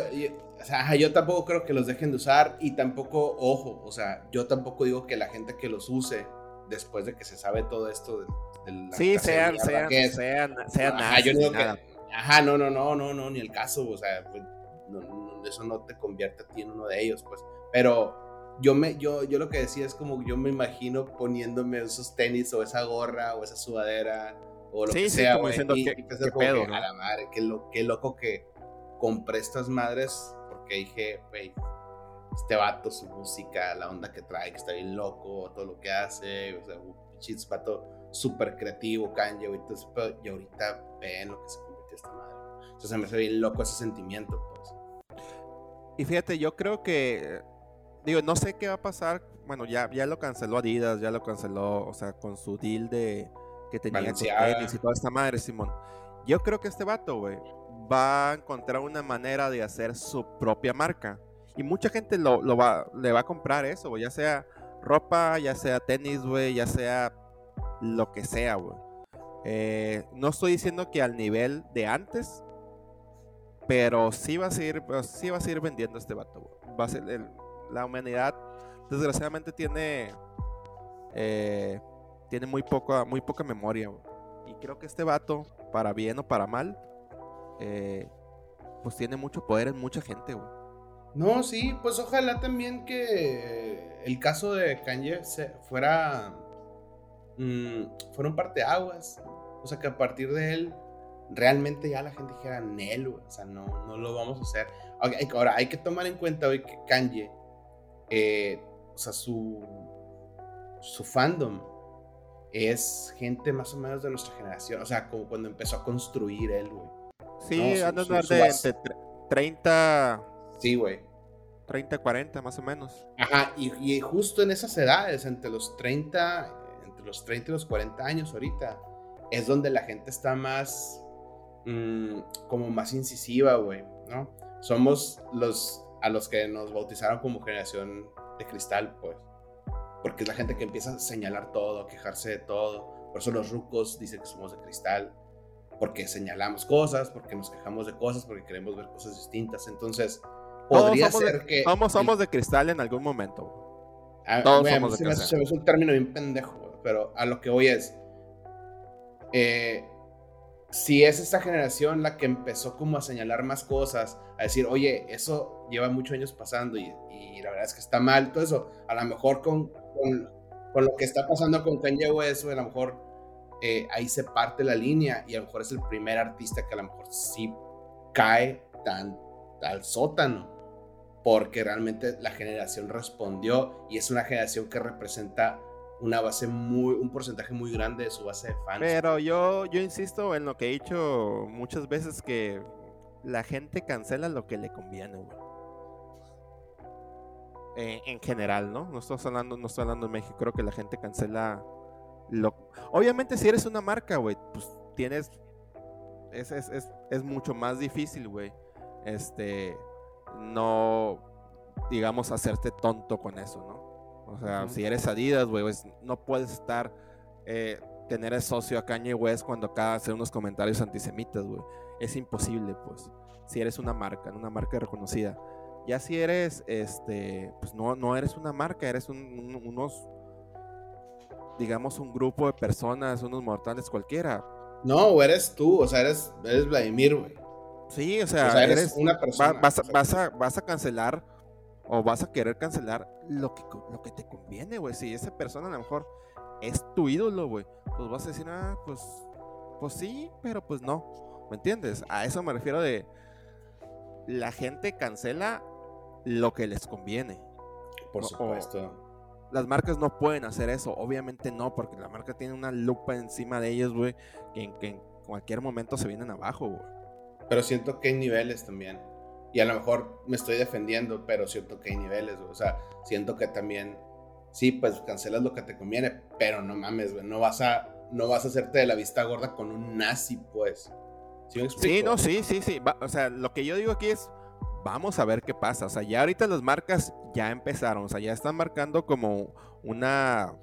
o sea, yo tampoco creo que los dejen de usar y tampoco, ojo, o sea, yo tampoco digo que la gente que los use después de que se sabe todo esto de, la sí, sean, sean, sean, sean, ajá, yo digo que, ajá, no, no, no, no, no, ni el caso, o sea, pues, eso no te convierte a ti en uno de ellos, pues, pero yo me, yo, yo lo que decía es como yo me imagino poniéndome esos tenis o esa gorra o esa sudadera o lo que sea, güey, y, qué, pedo, a la madre, qué, lo, qué loco que compré estas madres porque dije, güey, este vato, su música, la onda que trae, que está bien loco, todo lo que hace, o sea, un vato súper creativo, Kanye, y ahorita ven lo que se convirtió esta madre. Entonces me hace bien loco ese sentimiento, pues. Y fíjate, yo creo que, digo, no sé qué va a pasar, bueno, ya, ya lo canceló Adidas, ya lo canceló, o sea, con su deal de que tenía con tenis y toda esta madre, Simón. Yo creo que este vato, güey, va a encontrar una manera de hacer su propia marca. Y mucha gente lo, va, le va a comprar eso, ya sea ropa, ya sea tenis, güey, ya sea lo que sea, güey. Eh, no estoy diciendo que al nivel de antes, pero sí va a seguir, sí va a seguir vendiendo este vato, Va a ser la humanidad, desgraciadamente tiene, eh, tiene muy poca, muy poca memoria, Y creo que este vato, para bien o para mal, eh, pues tiene mucho poder en mucha gente. No, sí, pues ojalá también que el caso de Kanye fuera, mm, fuera un parteaguas. O sea, que a partir de él realmente ya la gente dijera, Nel, o sea, no, no lo vamos a hacer. Ahora, hay que tomar en cuenta hoy que Kanye, eh, o sea, su, su fandom es gente más o menos de nuestra generación. O sea, como cuando empezó a construir él, güey. Sí, no, de 30 Sí, güey. 30, 40 más o menos. Ajá, y, justo en esas edades, entre los 30, entre los 30 y los 40 años ahorita, es donde la gente está más, mm, como más incisiva, güey, ¿no? Somos los, a los que nos bautizaron como generación de cristal, pues. Porque es la gente que empieza a señalar todo, a quejarse de todo. Por eso los rucos dicen que somos de cristal. Porque señalamos cosas, porque nos quejamos de cosas, porque queremos ver cosas distintas. Entonces, podría ser que. Todos somos de cristal en algún momento. Ah, todos somos de cristal. Es un término bien pendejo, pero a lo que voy es. Eh, si es esta generación la que empezó como a señalar más cosas, a decir, oye, eso lleva muchos años pasando y, la verdad es que está mal, todo eso, a lo mejor con, con, lo que está pasando con Kanye West, a lo mejor eh, ahí se parte la línea y a lo mejor es el primer artista que a lo mejor sí cae tan al sótano porque realmente la generación respondió y es una generación que representa una base muy, un porcentaje muy grande de su base de fans. Pero yo, yo insisto en lo que he dicho muchas veces que la gente cancela lo que le conviene, eh, en general, ¿no? No estoy hablando, no estoy hablando de México, creo que la gente cancela lo. Obviamente, si eres una marca, güey, pues tienes. Es, es, es, es mucho más difícil, güey. Este no, digamos, hacerte tonto con eso, ¿no? O sea, si eres Adidas, güey, pues, no puedes estar, eh, tener el socio a Kanye West cuando acaba de hacer unos comentarios antisemitas, güey. Es imposible, pues, si eres una marca, una marca reconocida. Ya si eres, este, pues no, no eres una marca, eres unos, digamos, un grupo de personas, unos mortales cualquiera. No, eres tú, o sea, eres, eres Vladimir, güey. Sí, o sea, eres, una persona. vas, a, vas, a, cancelar o vas a querer cancelar lo que, lo que te conviene, güey. Si esa persona a lo mejor es tu ídolo, güey, pues vas a decir, ah, pues, pues sí, pero pues no. ¿Me entiendes? A eso me refiero de la gente cancela lo que les conviene. Por supuesto. las marcas no pueden hacer eso, obviamente no, porque la marca tiene una lupa encima de ellos, güey, que, en cualquier momento se vienen abajo, güey. Pero siento que hay niveles también. Y a lo mejor me estoy defendiendo, pero siento que hay niveles. O sea, siento que también, sí, pues cancelas lo que te conviene, pero no mames, güey. No vas a, no vas a hacerte de la vista gorda con un nazi, pues. ¿Sí, no, sí, sí, sí. o sea, lo que yo digo aquí es, vamos a ver qué pasa. O sea, ya ahorita las marcas ya empezaron, o sea, ya están marcando como una,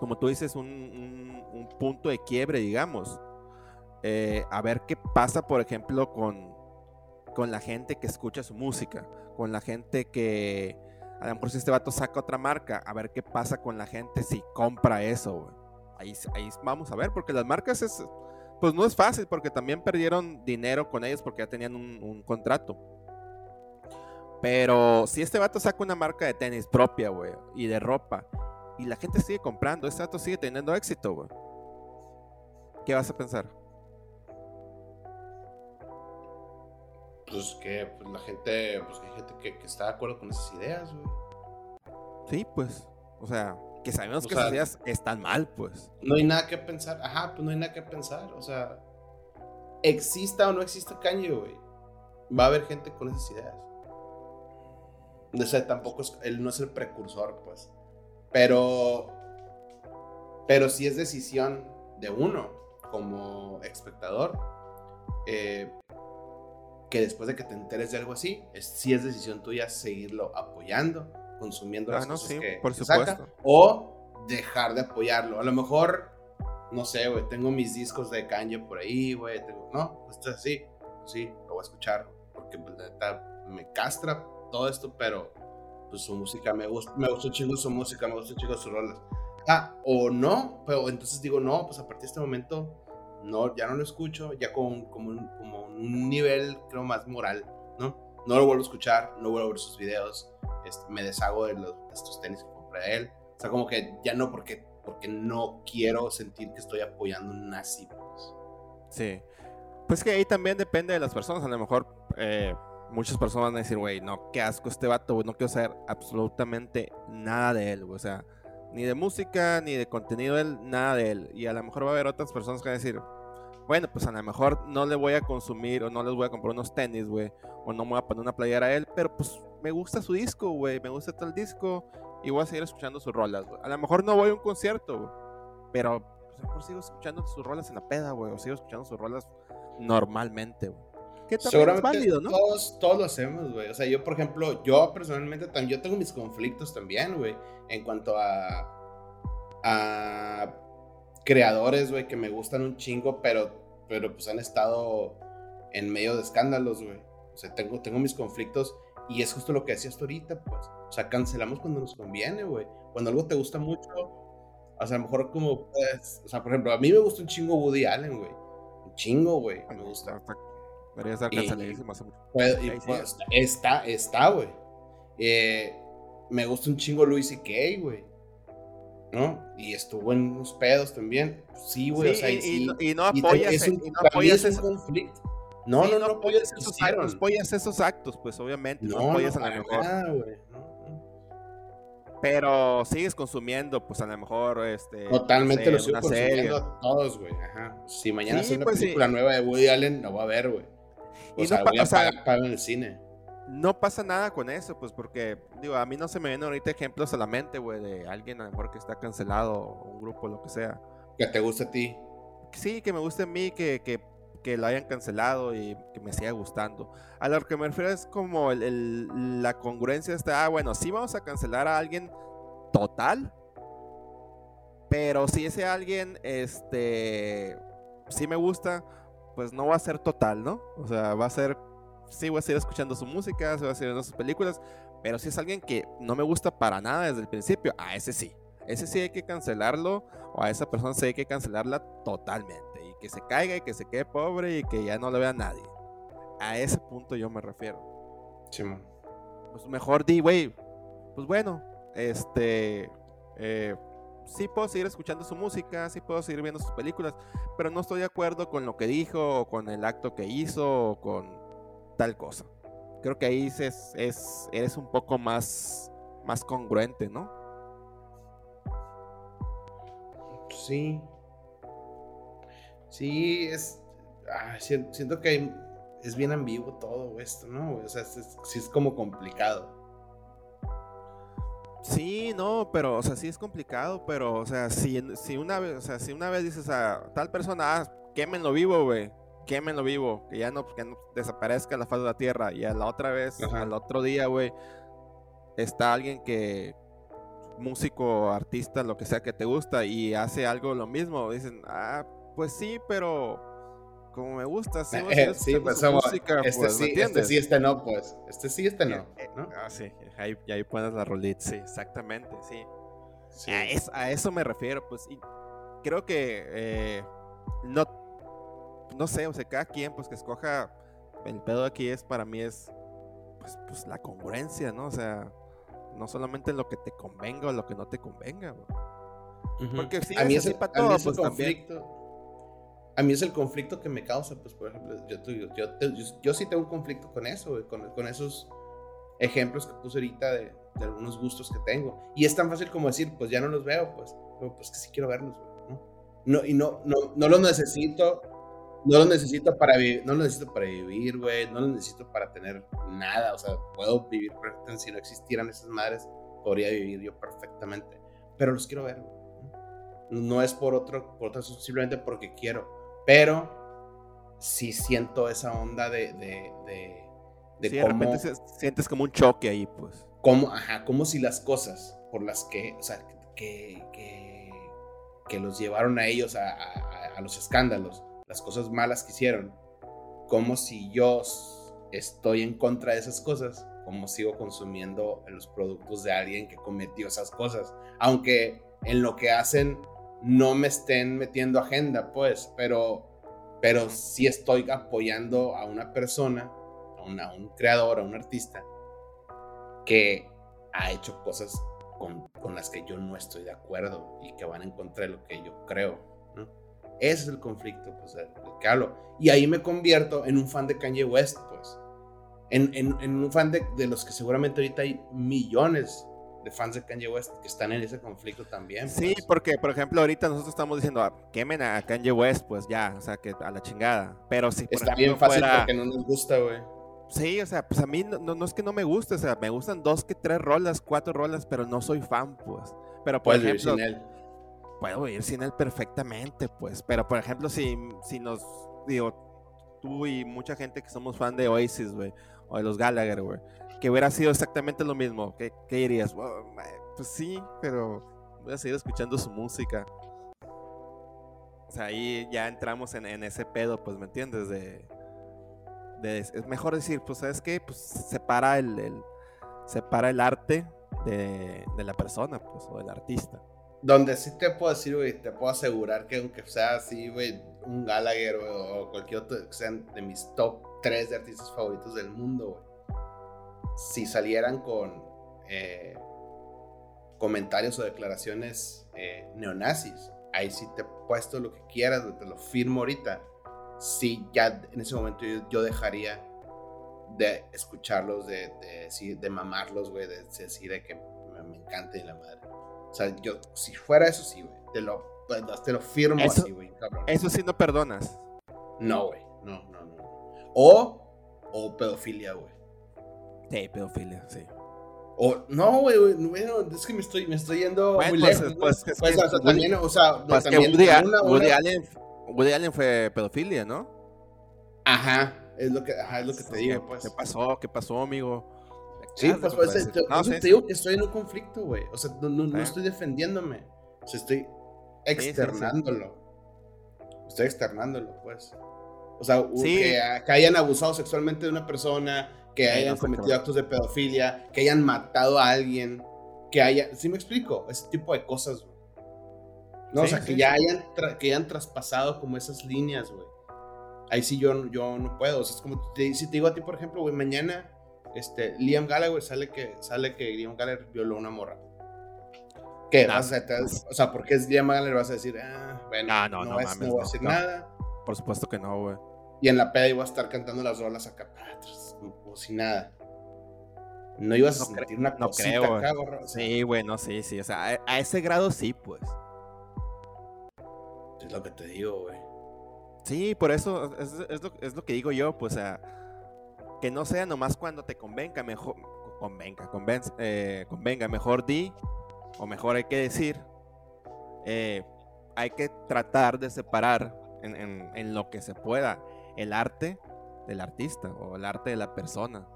como tú dices, un, un, punto de quiebre, digamos. Eh, a ver qué pasa, por ejemplo, con, con la gente que escucha su música, con la gente que, a lo mejor si este vato saca otra marca, a ver qué pasa con la gente si compra eso. Ahí, ahí vamos a ver, porque las marcas es, pues no es fácil porque también perdieron dinero con ellos porque ya tenían un, contrato. Pero si este vato saca una marca de tenis propia, güey, y de ropa, y la gente sigue comprando, este vato sigue teniendo éxito, güey. ¿Qué vas a pensar? Pues que pues, la gente, pues hay gente que, que está de acuerdo con esas ideas, güey. Sí, pues, o sea, que sabemos que esas ideas están mal, pues. No hay nada que pensar, ajá, pues no hay nada que pensar, o sea, exista o no exista Kanye, güey, va a haber gente con esas ideas. O sea, tampoco es, él no es el precursor, pues. Pero, pero sí es decisión de uno como espectador, eh, que después de que te enteres de algo así, es, sí es decisión tuya seguirlo apoyando consumiendo las ah, cosas que, por saca, o dejar de apoyarlo. A lo mejor, no sé, güey, tengo mis discos de Kanye por ahí, güey, no, pues es así, sí, lo voy a escuchar, porque pues, me castra todo esto, pero pues su música me gusta, me gusta chingo su música, me gusta chingo sus rolas. Ah, o no, pero entonces digo, no, pues a partir de este momento, no, ya no lo escucho, ya con como un, como un nivel, creo, más moral, ¿no? No lo vuelvo a escuchar, no vuelvo a ver sus videos, este, me deshago de, los, estos tenis que compré a él. O sea, como que ya no porque, porque no quiero sentir que estoy apoyando un nazi. Pues. Sí. Pues que ahí también depende de las personas. A lo mejor eh, muchas personas van a decir, güey, no, qué asco este vato, güey, no quiero saber absolutamente nada de él, güey. O sea, ni de música, ni de contenido él, nada de él. Y a lo mejor va a haber otras personas que van a decir, bueno, pues a lo mejor no le voy a consumir o no les voy a comprar unos tenis, güey, o no me voy a poner una playera a él, pero pues me gusta su disco, güey, me gusta tal disco y voy a seguir escuchando sus rolas, güey. A lo mejor no voy a un concierto, pero pues, a lo mejor sigo escuchando sus rolas en la peda, güey, o sigo escuchando sus rolas normalmente, güey. Que también es válido, ¿no? Todos, todos lo hacemos, güey. O sea, yo, por ejemplo, yo personalmente también, yo tengo mis conflictos también, güey, en cuanto a, a creadores, güey, que me gustan un chingo, pero, pero pues han estado en medio de escándalos, güey. O sea, tengo, tengo mis conflictos y es justo lo que decías tú ahorita, pues. O sea, cancelamos cuando nos conviene, güey. Cuando algo te gusta mucho, o sea, a lo mejor como, pues, o sea, por ejemplo, a mí me gusta un chingo Woody Allen, güey. Un chingo, güey. Me gusta. Debería estar o menos. está, está, güey. Eh, me gusta un chingo Luis y Kay, güey. ¿no? Y estuvo en unos pedos también. Sí, güey, o sea, y, sí, y, no apoyas, es un, y no apoyas ese conflicto. No, no, no, apoyas esos actos, apoyas esos actos, pues obviamente. No, apoyas a lo mejor. Pero sigues consumiendo, pues a lo mejor, este. Totalmente lo sigo consumiendo todos, güey. Ajá. Si mañana sí, una pues, película nueva de Woody Allen, lo voy a ver, güey. O y sea, no voy a pagar, en el cine. No pasa nada con eso, pues porque, digo, a mí no se me vienen ahorita ejemplos a la mente, güey, de alguien a lo mejor que está cancelado, un grupo, lo que sea. Que te guste a ti. Sí, que me guste a mí, que, que que lo hayan cancelado y que me siga gustando. A lo que me refiero es como el, la congruencia está, ah, bueno, sí vamos a cancelar a alguien total, pero si ese alguien, este, sí me gusta, pues no va a ser total, ¿no? O sea, va a ser, sí voy a seguir escuchando su música, sí voy a seguir viendo sus películas, pero si es alguien que no me gusta para nada desde el principio, a ese sí. Ese sí hay que cancelarlo o a esa persona sí hay que cancelarla totalmente que se caiga y que se quede pobre y que ya no lo vea nadie. A ese punto yo me refiero. pues mejor di, güey, pues bueno, este, eh, sí puedo seguir escuchando su música, sí puedo seguir viendo sus películas, pero no estoy de acuerdo con lo que dijo, o con el acto que hizo, o con tal cosa. Creo que ahí es, es, eres un poco más, más congruente, ¿no? Sí. Sí, es. Ah, siento que es bien ambiguo todo esto, ¿no? O sea, sí es como complicado. Sí, no, pero, o sea, sí es complicado, pero, o sea, si, si una vez, o sea, si una vez dices a tal persona, ah, quémenlo vivo, güey, quémenlo vivo, que ya no, que no desaparezca la faz de la tierra, y a la otra vez, al otro día, güey, está alguien que, músico, artista, lo que sea que te gusta, y hace algo lo mismo, dicen, ah, pues sí, pero como me gusta, sí, sí pues música, este, pues, sí, este sí, este no, pues. Este sí, este no. Eh, ah, sí, ahí, ahí pones la rolita, sí, exactamente, sí. A, eso me refiero, pues, y creo que eh, no, no sé, o sea, cada quien, pues, que escoja, el pedo aquí es, para mí es, pues, pues la congruencia, ¿no? O sea, no solamente lo que te convenga o lo que no te convenga, Porque si a mí es así para todo, pues conflicto a mí es el conflicto que me causa, pues por ejemplo, yo, yo, yo, sí tengo un conflicto con eso, con, con, esos ejemplos que puse ahorita de, de, algunos gustos que tengo. Y es tan fácil como decir, pues ya no los veo, pues, pero pues que sí quiero verlos, ¿no? no y no, no, no los necesito, no los necesito para vivir, no los necesito para vivir, güey, no los necesito para tener nada, o sea, puedo vivir perfectamente, si no existieran esas madres, podría vivir yo perfectamente, pero los quiero ver, ¿no? no es por otro, por otro, simplemente porque quiero. Pero sí siento esa onda de, de, de, de sí, cómo, de repente sientes como un choque ahí, pues. Como, ajá, como si las cosas por las que, o sea, que, que, que los llevaron a ellos a, a, a, los escándalos, las cosas malas que hicieron, como si yo estoy en contra de esas cosas, como sigo consumiendo los productos de alguien que cometió esas cosas, aunque en lo que hacen no me estén metiendo agenda, pues, pero, pero sí estoy apoyando a una persona, a, un creador, a un artista, que ha hecho cosas con, las que yo no estoy de acuerdo y que van en contra de lo que yo creo. Ese es el conflicto pues, del, que hablo. Y ahí me convierto en un fan de Kanye West, pues. En, en, un fan de, de, los que seguramente ahorita hay millones de fans de Kanye West que están en ese conflicto también. Sí, pues. porque, por ejemplo, ahorita nosotros estamos diciendo, ah, quemen a Kanye West, pues ya, o sea, que a la chingada. Pero si por Está bien fácil porque no nos gusta, güey. Sí, o sea, pues a mí no, no, es que no me guste, o sea, me gustan dos que tres rolas, cuatro rolas, pero no soy fan, pues. Pero por ejemplo, sin él. puedo ir sin él perfectamente, pues. Pero por ejemplo, si, si nos, digo, tú y mucha gente que somos fan de Oasis, güey, o de los Gallagher, güey, que hubiera sido exactamente lo mismo, ¿qué, dirías? pues sí, pero voy a seguir escuchando su música. O sea, ahí ya entramos en, ese pedo, pues, ¿me entiendes? De, es mejor decir, pues, ¿sabes qué? Pues separa el, el separa el arte de, la persona, pues, o del artista. Donde sí te puedo decir, güey, te puedo asegurar que aunque sea así, güey, un Gallagher o cualquier otro que sean de mis top 3 de artistas favoritos del mundo, güey si salieran con eh, comentarios o declaraciones eh, neonazis, ahí sí te he puesto lo que quieras, te lo firmo ahorita. Sí, ya en ese momento yo, dejaría de escucharlos, de, de, de mamarlos, güey, de, decir de que me, encanta y la madre. O sea, yo, si fuera eso, sí, güey, te lo, te lo firmo así, güey, Eso sí no perdonas. No, güey, no, no, no. O, o pedofilia, güey. Sí, pedofilia, sí. O, no, güey, bueno, es que me estoy, me estoy yendo muy pues, lejos. Pues, pues, o sea, también, o sea, pues también Woody, Woody, Allen, Woody, Allen, fue pedofilia, ¿no? Ajá, es lo que, ajá, es lo que te digo, pues. ¿Qué pasó? ¿Qué pasó, amigo? Sí, pues, pues te, no, te digo que estoy en un conflicto, güey. O sea, no, no, no, estoy defendiéndome. O sea, estoy externándolo. estoy externándolo, pues. O sea, que, que hayan abusado sexualmente de una persona, que hayan cometido actos de pedofilia, que hayan matado a alguien, que haya, ¿sí me explico? Ese tipo de cosas, güey. No, o sea, que ya hayan, que hayan traspasado como esas líneas, güey. Ahí sí yo, yo no puedo. O sea, es como si te digo a ti, por ejemplo, güey, mañana este, Liam Gallagher sale que, sale que Liam Gallagher violó una morra. ¿Qué? Vas a, te- o sea, porque es Liam Gallagher vas a decir, ah, bueno, No, no, no, no es- mames, no a decir no. nada. Por supuesto que no, güey. Y en la peda iba a estar cantando las rolas acá para atrás, como si nada. No ibas a No sentir una no cosita creo, acá, o sea, Sí, güey, no, sí, sí. O sea, a, a ese grado sí, pues. Es lo que te digo, güey. Sí, por eso es, es lo, es lo que digo yo, pues, o sea, que no sea nomás cuando te convenga, mejor, convenga, convenz- eh, convenga, mejor di, o mejor hay que decir, eh, hay que tratar de separar en, en- en lo que se pueda el arte del artista o el arte de la persona.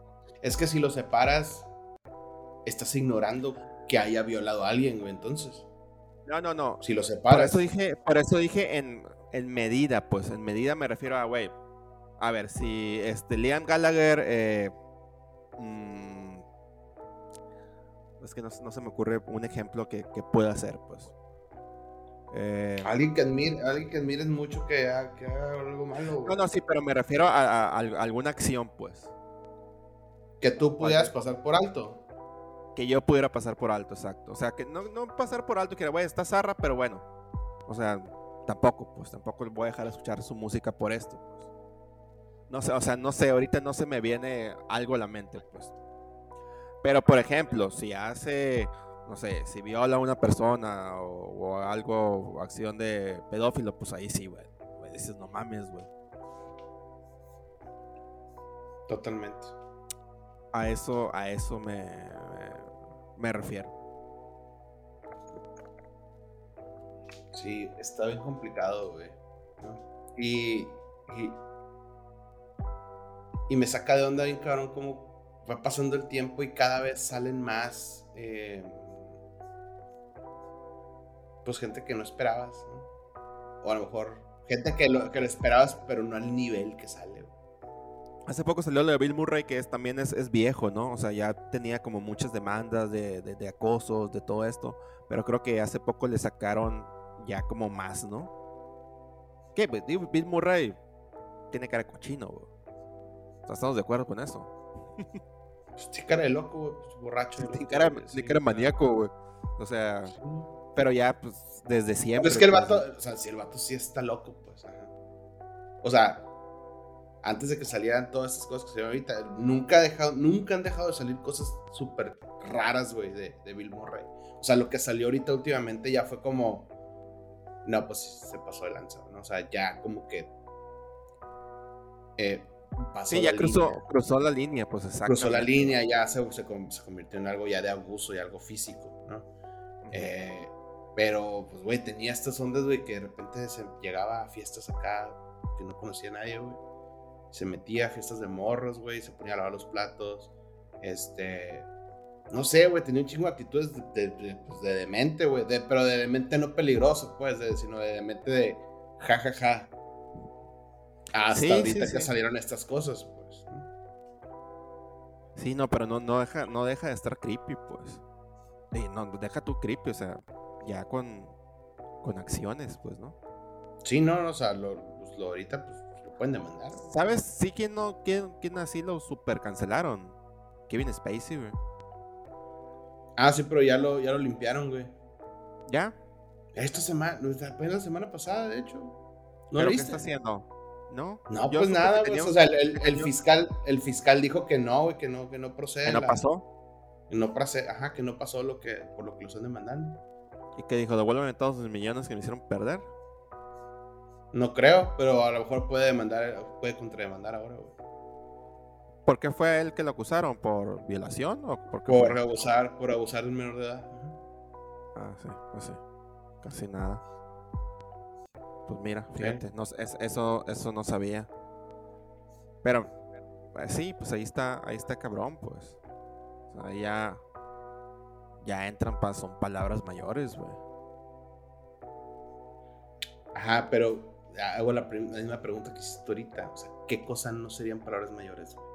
Es que si lo separas, estás ignorando que haya violado a alguien, güey, entonces. No, no, no. Si lo Por separas. eso dije, por eso dije en, en medida, pues, en medida me refiero a, güey, a ver, si este Liam Gallagher, eh, mm, es que no, no se me ocurre un ejemplo que, que pueda hacer, pues. Eh, Alguien que admire, alguien que mucho que, ha- que haga algo malo, no, güey. no, sí, pero me refiero a, a- a al- alguna acción, pues, que tú pudieras pasar por alto. que yo pudiera pasar por alto, exacto. O sea, que no, no pasar por alto, que, güey, está zarra, pero bueno. O sea, tampoco, pues, tampoco voy a dejar de escuchar su música por esto, pues. No sé, o sea, no sé, ahorita no se me viene algo a la mente, pues. Pero, por ejemplo, si hace, no sé, si viola a una persona o, o algo, acción de pedófilo, pues ahí sí, güey. Dices, no mames, güey. Totalmente. A eso, a eso me, me refiero. Sí, está bien complicado, güey. Y, y. y me saca de onda bien cabrón como va pasando el tiempo y cada vez salen más. eh, pues gente que no esperabas, ¿no? O a lo mejor gente que lo, que lo esperabas, pero no al nivel que sale. Hace poco salió lo de Bill Murray, que es, también es, es viejo, ¿no? O sea, ya tenía como muchas demandas de, de, de acosos, de todo esto. Pero creo que hace poco le sacaron ya como más, ¿no? ¿Qué? Pues, Bill Murray tiene cara de cochino, güey. O sea, estamos de acuerdo con eso. Pues tiene cara de loco, güey, pues, borracho. Tiene cara, sí, cara de o sea, maníaco, güey. O sea. Pero ya, pues, desde siempre. Pero es que el pues, vato, o sea, si el vato sí está loco, pues. ajá. O sea, antes de que salieran todas estas cosas que se ven ahorita, nunca, ha dejado, nunca han dejado de salir cosas súper raras, güey, de, de Bill Murray. O sea, lo que salió ahorita últimamente ya fue como. No, pues se pasó de lanza, ¿no? O sea, ya como que. eh, pasó Sí, ya cruzó, línea. cruzó la línea, pues exacto. Cruzó la línea, ya se, se convirtió en algo ya de abuso y algo físico, ¿no? Eh, pero, pues, güey, tenía estas ondas, güey, que de repente se llegaba a fiestas acá que no conocía a nadie, güey. Se metía a fiestas de morros, güey, se ponía a lavar los platos. Este. No sé, güey, tenía un chingo de actitudes de, de- de- pues, de demente, güey. pero de demente no peligroso, pues, sino de demente de jajaja. Hasta Sí, ahorita sí, que sí. salieron estas cosas, pues. Sí, no, pero no, no, deja, no deja de estar creepy, pues. No, deja tu creepy, o sea, ya con, con acciones, pues, ¿no? Sí, no, no, o sea, lo, pues, lo ahorita pues, lo pueden demandar. ¿Sabes? Sí, ¿quién, no, quién, quién así lo super cancelaron? Kevin Spacey, güey. Ah, sí, pero ya lo, ya lo limpiaron, güey. ¿Ya? Esta semana, apenas la semana pasada, de hecho. ¿No ¿Pero lo qué viste? está haciendo? ¿No? No, Yo pues nada, que güey. tenía O sea, el, fiscal, el fiscal dijo que no, güey, que no, que no procede. ¿Que no la- pasó? que no procede, ajá, que no pasó lo que, por lo que lo están demandando. Y que dijo, devuélveme todos los millones que me hicieron perder. No creo, pero a lo mejor puede demandar, puede contrademandar ahora, güey. ¿Por qué fue él que lo acusaron? ¿Por violación o por qué Por abusar, por abusar del menor de edad. Ah, sí, pues sí. Casi nada. Pues mira, fíjate, no, sé, es- eso, eso no sabía. Pero, pues sí, pues ahí está, ahí está cabrón, pues. O sea, ya, ya entran, pa- son palabras mayores, güey. Ajá, pero hago la, misma pregunta que hiciste ahorita. O sea, ¿qué cosas no serían palabras mayores? güey?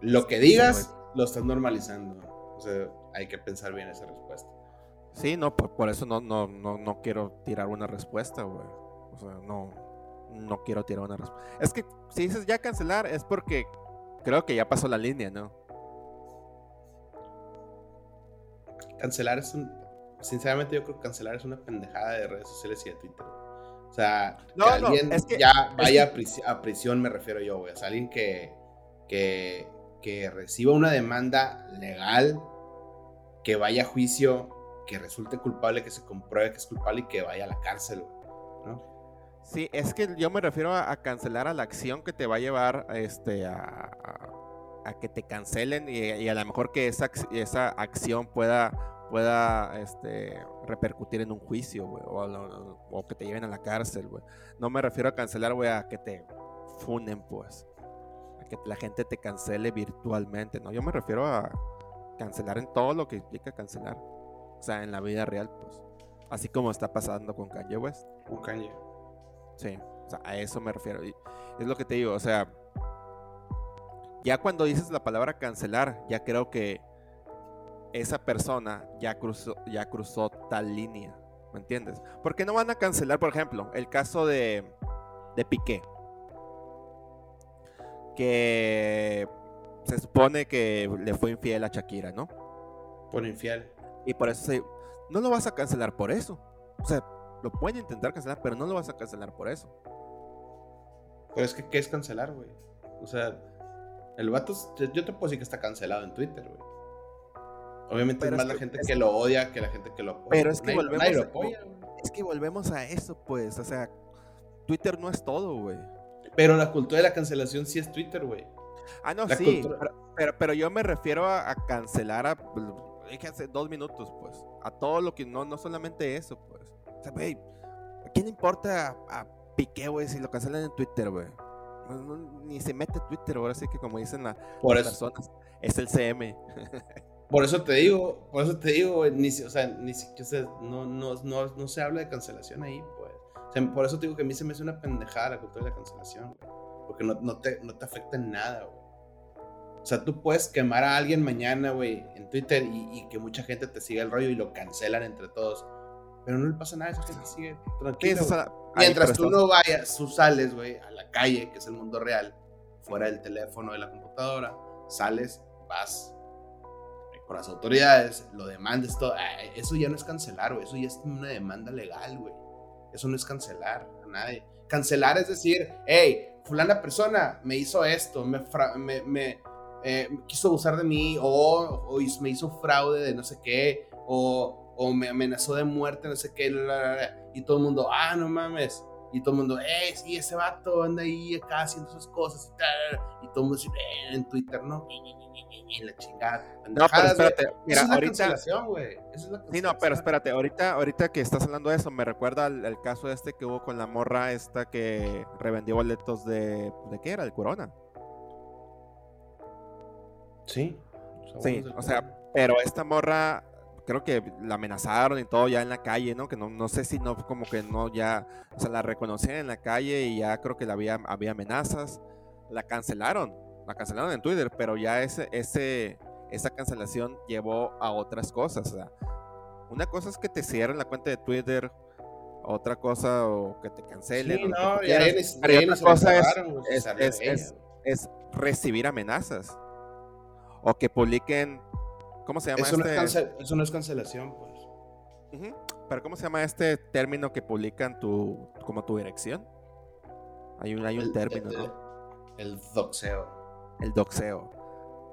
Lo que digas, lo estás normalizando. O sea, hay que pensar bien esa respuesta. Sí, no, por, por eso no, no, no, no quiero tirar una respuesta, güey. O sea, no, no quiero tirar una respuesta. Es que si dices ya cancelar, es porque creo que ya pasó la línea, ¿no? Cancelar es un. Sinceramente, yo creo que cancelar es una pendejada de redes sociales y de Twitter. O sea, que alguien ya vaya a, prisión, me refiero yo, güey. O sea, alguien que, que, que reciba una demanda legal, que vaya a juicio, que resulte culpable, que se compruebe que es culpable y que vaya a la cárcel, ¿no? Sí, es que yo me refiero a, cancelar a la acción que te va a llevar este, a, que te cancelen y, a lo mejor que esa, esa acción pueda, pueda este, repercutir en un juicio, o, que te lleven a la cárcel, güey. No me refiero a cancelar, güey, a que te funen, pues. A que la gente te cancele virtualmente, ¿no? Yo me refiero a cancelar en todo lo que implica cancelar. O sea, en la vida real, pues. Así como está pasando con Kanye West. Con Kanye. Sí, o sea, a eso me refiero. Y es lo que te digo, o sea, ya cuando dices la palabra cancelar, ya creo que esa persona ya cruzó, ya cruzó tal línea. ¿Me entiendes? ¿Por qué no van a cancelar, por ejemplo, el caso de, de Piqué? Que se supone que le fue infiel a Shakira, ¿no? Por infiel. Y por eso se, no lo vas a cancelar por eso. O sea, lo pueden intentar cancelar, pero no lo vas a cancelar por eso. Pero es que, ¿qué es cancelar, güey? O sea, el vato, yo te puedo decir que está cancelado en Twitter, güey. Obviamente es más la gente que lo odia que la gente que lo apoya. Pero es que volvemos a, es que volvemos a eso, pues, o sea, Twitter no es todo, güey. Pero la cultura de la cancelación sí es Twitter, güey. Ah, no, sí, pero, pero, yo me refiero a, cancelar a, dije hace dos minutos, pues, a todo lo que, no, no solamente eso, pues. O sea, güey, ¿a quién le importa a, Piqué, güey, si lo cancelan en Twitter, güey? Ni se mete Twitter, ahora sí que como dicen las personas, es el CM. por eso te digo, por eso te digo, ni, o sea, ni siquiera no, no, no, no, se habla de cancelación ahí, pues. O sea, por eso te digo que a mí se me hace una pendejada la cultura de la cancelación, güey. Porque no, no, te, no te afecta en nada, güey. O sea, tú puedes quemar a alguien mañana, güey, en Twitter y, y, que mucha gente te siga el rollo y lo cancelan entre todos. Pero no le pasa nada, esa gente sigue tranquilo. Mientras tú no vayas, tú sales, güey, a la calle, que es el mundo real, fuera del teléfono, de la computadora, sales, vas por las autoridades, lo demandes todo. Eso ya no es cancelar, güey, eso ya es una demanda legal, güey. Eso no es cancelar a nadie. Cancelar es decir, hey, fulana persona me hizo esto, me, me, me eh, quiso abusar de mí, o, o, me hizo fraude de no sé qué, o o me amenazó de muerte, no sé qué, y todo el mundo, ah, no mames. Y todo el mundo, eh, sí, ese vato anda ahí acá haciendo sus cosas y tal. Y todo el mundo dice, eh, en Twitter, ¿no? Y la chingada. No, pero espérate, mira, es ahorita. güey. Es la sí, no, pero espérate, ahorita, ahorita que estás hablando de eso, me recuerda al, caso este que hubo con la morra esta que revendió boletos de. ¿De qué era? ¿El Corona? Sí. Sí, o sea, pero esta morra creo que la amenazaron y todo ya en la calle, ¿no? Que no, no sé si no, como que no ya, o sea, la reconocían en la calle y ya creo que la había, había amenazas. La cancelaron, la cancelaron en Twitter, pero ya ese, ese, esa cancelación llevó a otras cosas. O sea, una cosa es que te cierren la cuenta de Twitter, otra cosa o que te cancelen. Sí, no, ya otra cosa es, es recibir amenazas o que publiquen ¿Cómo se llama eso este? eso no es cancelación, pues. Pero ¿cómo se llama este término que publican tu, como tu dirección? Hay un, hay un término, ¿no? El doxeo. El doxeo.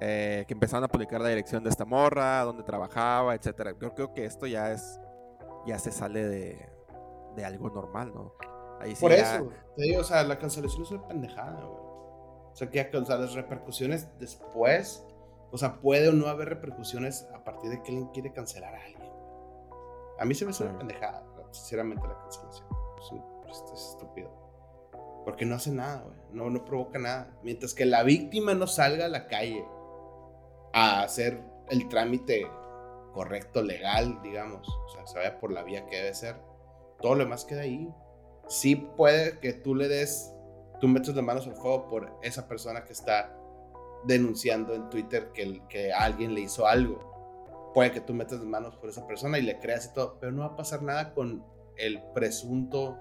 Eh, que empezaron a publicar la dirección de esta morra, dónde trabajaba, etcétera. Yo creo que esto ya es, ya se sale de, de algo normal, ¿no? Ahí sí Por eso, te digo, o sea, la cancelación es una pendejada, güey. O sea, que o sea, las repercusiones después o sea, puede o no haber repercusiones a partir de que alguien quiere cancelar a alguien. A mí se me hace una pendejada, sinceramente, la cancelación. Es, estúpido. Porque no hace nada, güey. No, no provoca nada. Mientras que la víctima no salga a la calle a hacer el trámite correcto, legal, digamos. O sea, se vaya por la vía que debe ser. Todo lo demás queda ahí. Sí puede que tú le des, tú metes las manos al fuego por esa persona que está denunciando en Twitter que, que alguien le hizo algo. Puede que tú metas manos por esa persona y le creas y todo, pero no va a pasar nada con el presunto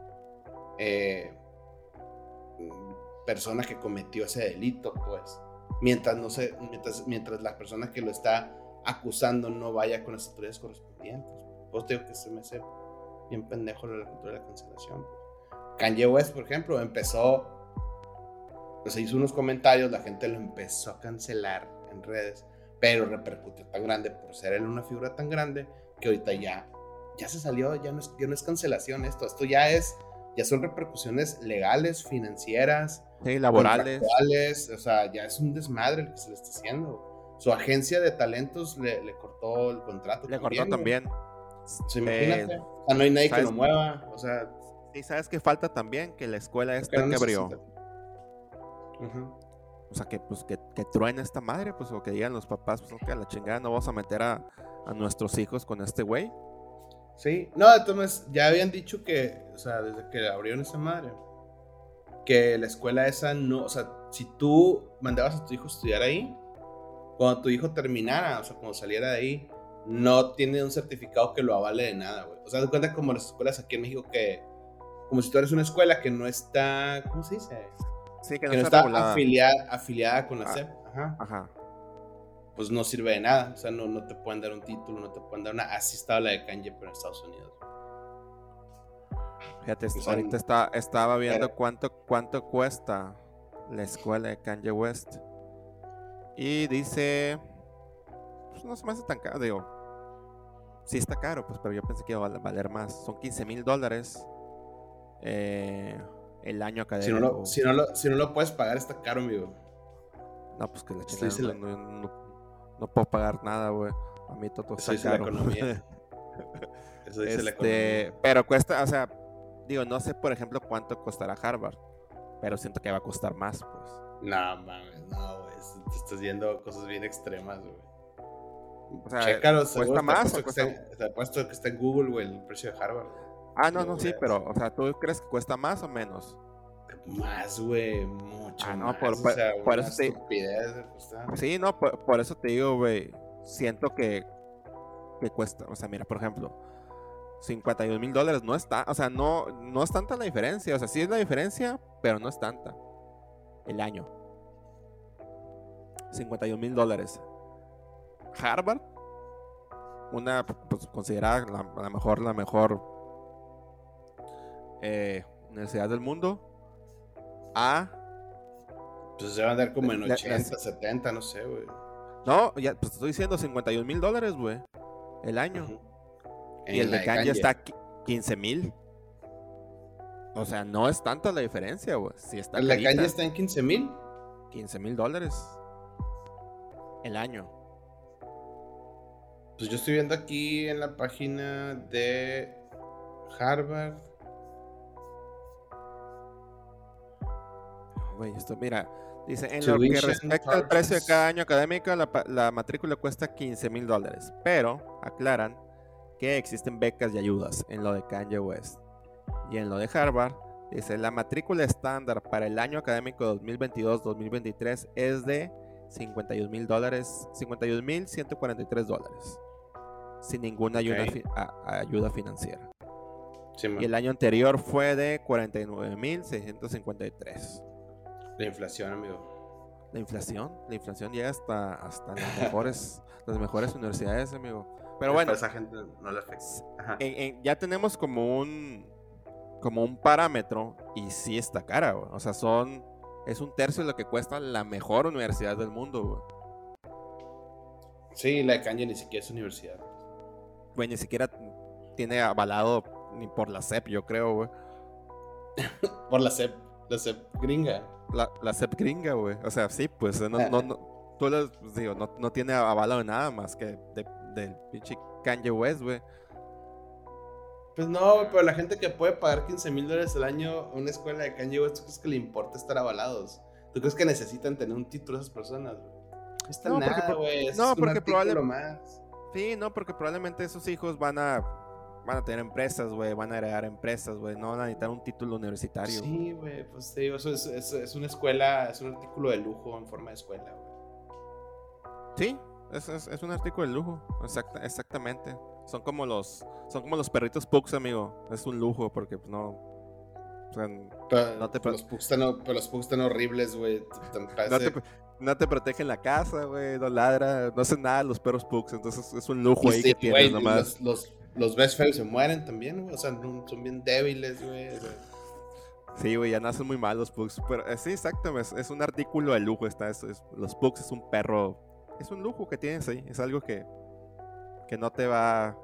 eh, persona que cometió ese delito, pues. mientras no se, mientras, mientras la persona que lo está acusando no vaya con las autoridades correspondientes. Pues digo que se me hace bien pendejo la cultura de la cancelación. Kanye West, por ejemplo, empezó, pues hizo unos comentarios, la gente lo empezó a cancelar en redes, pero repercutió tan grande por ser él una figura tan grande que ahorita ya, ya se salió, ya no es, ya no es cancelación esto, esto ya es, ya son repercusiones legales, financieras, sí, laborales, o sea, ya es un desmadre el que se le está haciendo. Su agencia de talentos le, le cortó el contrato. Le cortó también. imagínate. Eh, o sea, no hay nadie que lo mueva. O sea. Y sabes que falta también que la escuela esta que abrió. O sea, que pues que, que truene esta madre, pues, o que digan los papás, pues, que a la chingada no vamos a meter a, a nuestros hijos con este güey. Sí, no, entonces ya habían dicho que, o sea, desde que abrieron esa madre, que la escuela esa no, o sea, si tú mandabas a tu hijo a estudiar ahí, cuando tu hijo terminara, o sea, cuando saliera de ahí, no tiene un certificado que lo avale de nada, güey. O sea, te cuenta como las escuelas aquí en México que, como si tú eres una escuela que no está, ¿cómo se dice? Sí, que no, está, afiliada, afiliada, con la ah, SEP. Ajá. Ajá. Pues no sirve de nada. O sea, no, no te pueden dar un título, no te pueden dar una. Así estaba la de Kanye, pero en Estados Unidos. Fíjate, ahorita está, estaba viendo cuánto, cuánto cuesta la escuela de Kanye West. Y dice, pues no se me hace tan caro, digo, sí está caro, pues, pero yo pensé que iba a valer más. Son 15 mil dólares eh, el año académico. Si no, lo, si, no lo, si no lo puedes pagar, está caro, amigo. No, pues que la chica no, no, puedo pagar nada, güey. A mí todo está Eso caro. La economía. Eso dice la este, economía. Pero cuesta, o sea, digo, no sé, por ejemplo, cuánto costará Harvard, pero siento que va a costar más, pues. No, mames, no, güey. Te estás viendo cosas bien extremas, güey. O sea, ¿cuesta más o puesto que está en Google, güey, el precio de Harvard. Ah, no, no, sí, pero, o sea, ¿tú crees que cuesta más o menos? Más, güey, mucho ah, no, más. Por, o sea, por eso te... Sí, no, por, eso te digo, güey, siento que, que cuesta, o sea, mira, por ejemplo, 51 mil dólares no está, o sea, no, no es tanta la diferencia, o sea, sí es la diferencia, pero no es tanta el año. 51 mil dólares. Harvard, una pues, considerada la, mejor, la mejor eh, universidad del mundo, a pues se va a dar como en 80, 70, no sé, güey. No, ya, pues estoy diciendo 51 mil dólares, güey. El año. Y el de Kanye está 15 mil. O sea, no es tanta la diferencia, güey. Si está ¿El de Kanye está en 15 mil? 15 mil dólares. El año. Pues yo estoy viendo aquí en la página de Harvard. Güey, esto, mira, dice, en lo que respecta al precio de cada año académico, la, matrícula cuesta 15 mil dólares, pero aclaran que existen becas y ayudas en lo de Kanye West. Y en lo de Harvard, dice, la matrícula estándar para el año académico 2022-2023 es de 51 mil dólares, 51 mil 143 dólares sin ninguna ayuda, ayuda financiera. y el año anterior fue de 49.653. La inflación, amigo. La inflación, la inflación llega hasta, hasta las mejores, las mejores universidades, amigo. Pero bueno, esa gente no le afecta. ya tenemos como un como un parámetro y sí está cara, o sea, son es un tercio de lo que cuesta la mejor universidad del mundo, güey. Sí, la de Kanye ni siquiera es universidad güey, ni siquiera tiene avalado ni por la CEP, yo creo, güey. por la CEP, la CEP gringa. La, la CEP gringa, güey. O sea, sí, pues no, no, no tú les, pues, digo, no, no, tiene avalado nada más que de, del pinche Kanye West, güey. Pues no, pero la gente que puede pagar 15 mil dólares al año a una escuela de Kanye West, ¿tú crees que le importa estar avalados? ¿Tú crees que necesitan tener un título esas personas, güey? No está no, nada, güey. No, porque probablemente. Sí, no, porque probablemente esos hijos van a van a tener empresas, güey, van a heredar empresas, güey, no van a necesitar un título universitario. Sí, güey, pues sí, eso es, es, una escuela, es un artículo de lujo en forma de escuela, güey. Sí, es, es, un artículo de lujo, exactamente. Son como los son como los perritos Pugs, amigo. Es un lujo porque pues, no o sea, no te... los Pugs están, pero los Pugs están horribles, güey. no te protegen la casa, güey, no ladra, no hacen nada los perros pugs, entonces es un lujo ahí que tienes nomás. Los, los, best friends se mueren también, güey, o sea, son bien débiles, güey. Sí, güey, ya nacen muy mal los pugs, pero eh, sí, exacto, es, es, un artículo de lujo, está, es, los pugs es un perro, es un lujo que tienes ahí, es algo que, que no te va,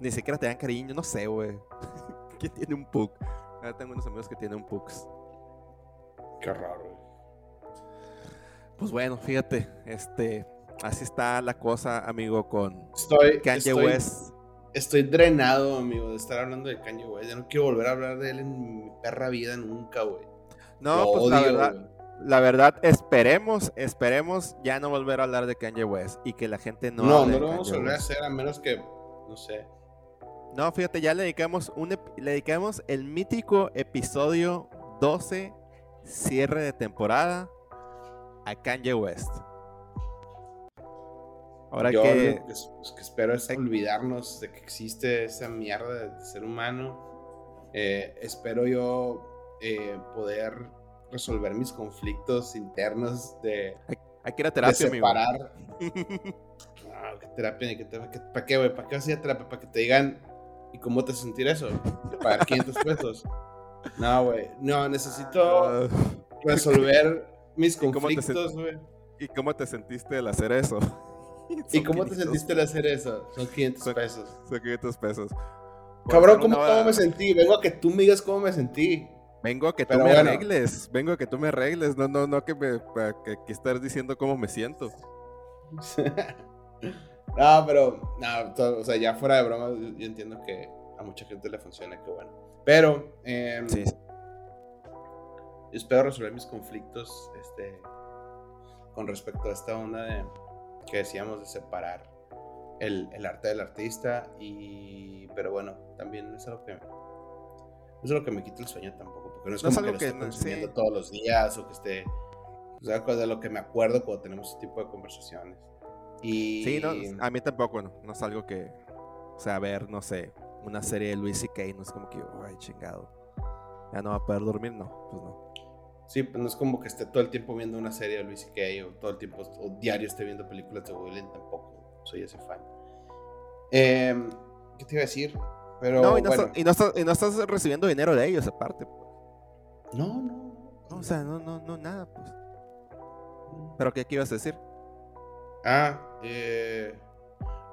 ni siquiera te dan cariño, no sé, güey, ¿quién tiene un pug? Ahora tengo unos amigos que tienen un pugs. Qué raro, pues bueno, fíjate, este, así está la cosa, amigo, con estoy, Kanye West. Estoy drenado, amigo, de estar hablando de Kanye West. Ya no quiero volver a hablar de él en mi perra vida nunca, güey. No, pues la verdad, la verdad, esperemos, esperemos ya no volver a hablar de Kanye West y que la gente no. No, no lo vamos a volver a hacer a menos que, no sé. No, fíjate, ya le dedicamos un, le dedicamos el mítico episodio 12, cierre de temporada a Kanye West. Ahora que... Lo que, espero es olvidarnos de que existe esa mierda de ser humano. Eh, espero yo eh, poder resolver mis conflictos internos de... Hay, que ir a terapia, de separar. no, ¿qué terapia? ¿Qué terapia? ¿Para qué, güey? ¿Para qué hacía terapia? ¿Para que te digan ¿y cómo te sentir eso? ¿Pagar 500 pesos? No, güey. No, necesito ah. resolver mis conflictos, güey. ¿Y cómo te sentiste al hacer eso? ¿Y cómo te sentiste al hacer eso? Son 500 pesos. Son 500 pesos. Cabrón, ¿cómo, me sentí? Vengo a que tú me digas cómo me sentí. Vengo a que tú me arregles. Vengo a que tú me arregles. No, no, no que me que, que estés diciendo cómo me siento. no, pero, no, o sea, ya fuera de broma, yo entiendo que a mucha gente le funciona, que bueno. Pero, eh, sí espero resolver mis conflictos este, con respecto a esta onda de, que decíamos de separar el, el, arte del artista. Y, pero bueno, también es algo que, no es algo que me quita el sueño tampoco, porque no es como que, lo esté todos los días o que esté. O sea, de lo que me acuerdo cuando tenemos este tipo de conversaciones. Y... Sí, a mí tampoco, no, no es algo que, o sea, ver, no sé, una serie de Luis y Kay, no es como que, ay, chingado, ya no va a poder dormir, no, pues no. Sí, pues no es como que esté todo el tiempo viendo una serie de Luis C.K. o todo el tiempo, o diario esté viendo películas de Woody tampoco soy ese fan. Em, ¿Qué te iba a decir? Pero, no, y no, estás, recibiendo dinero de ellos aparte. Pues. No, no, no. O sea, no, no, no, nada, pues. ¿Pero qué, qué ibas a decir? Ah, eh,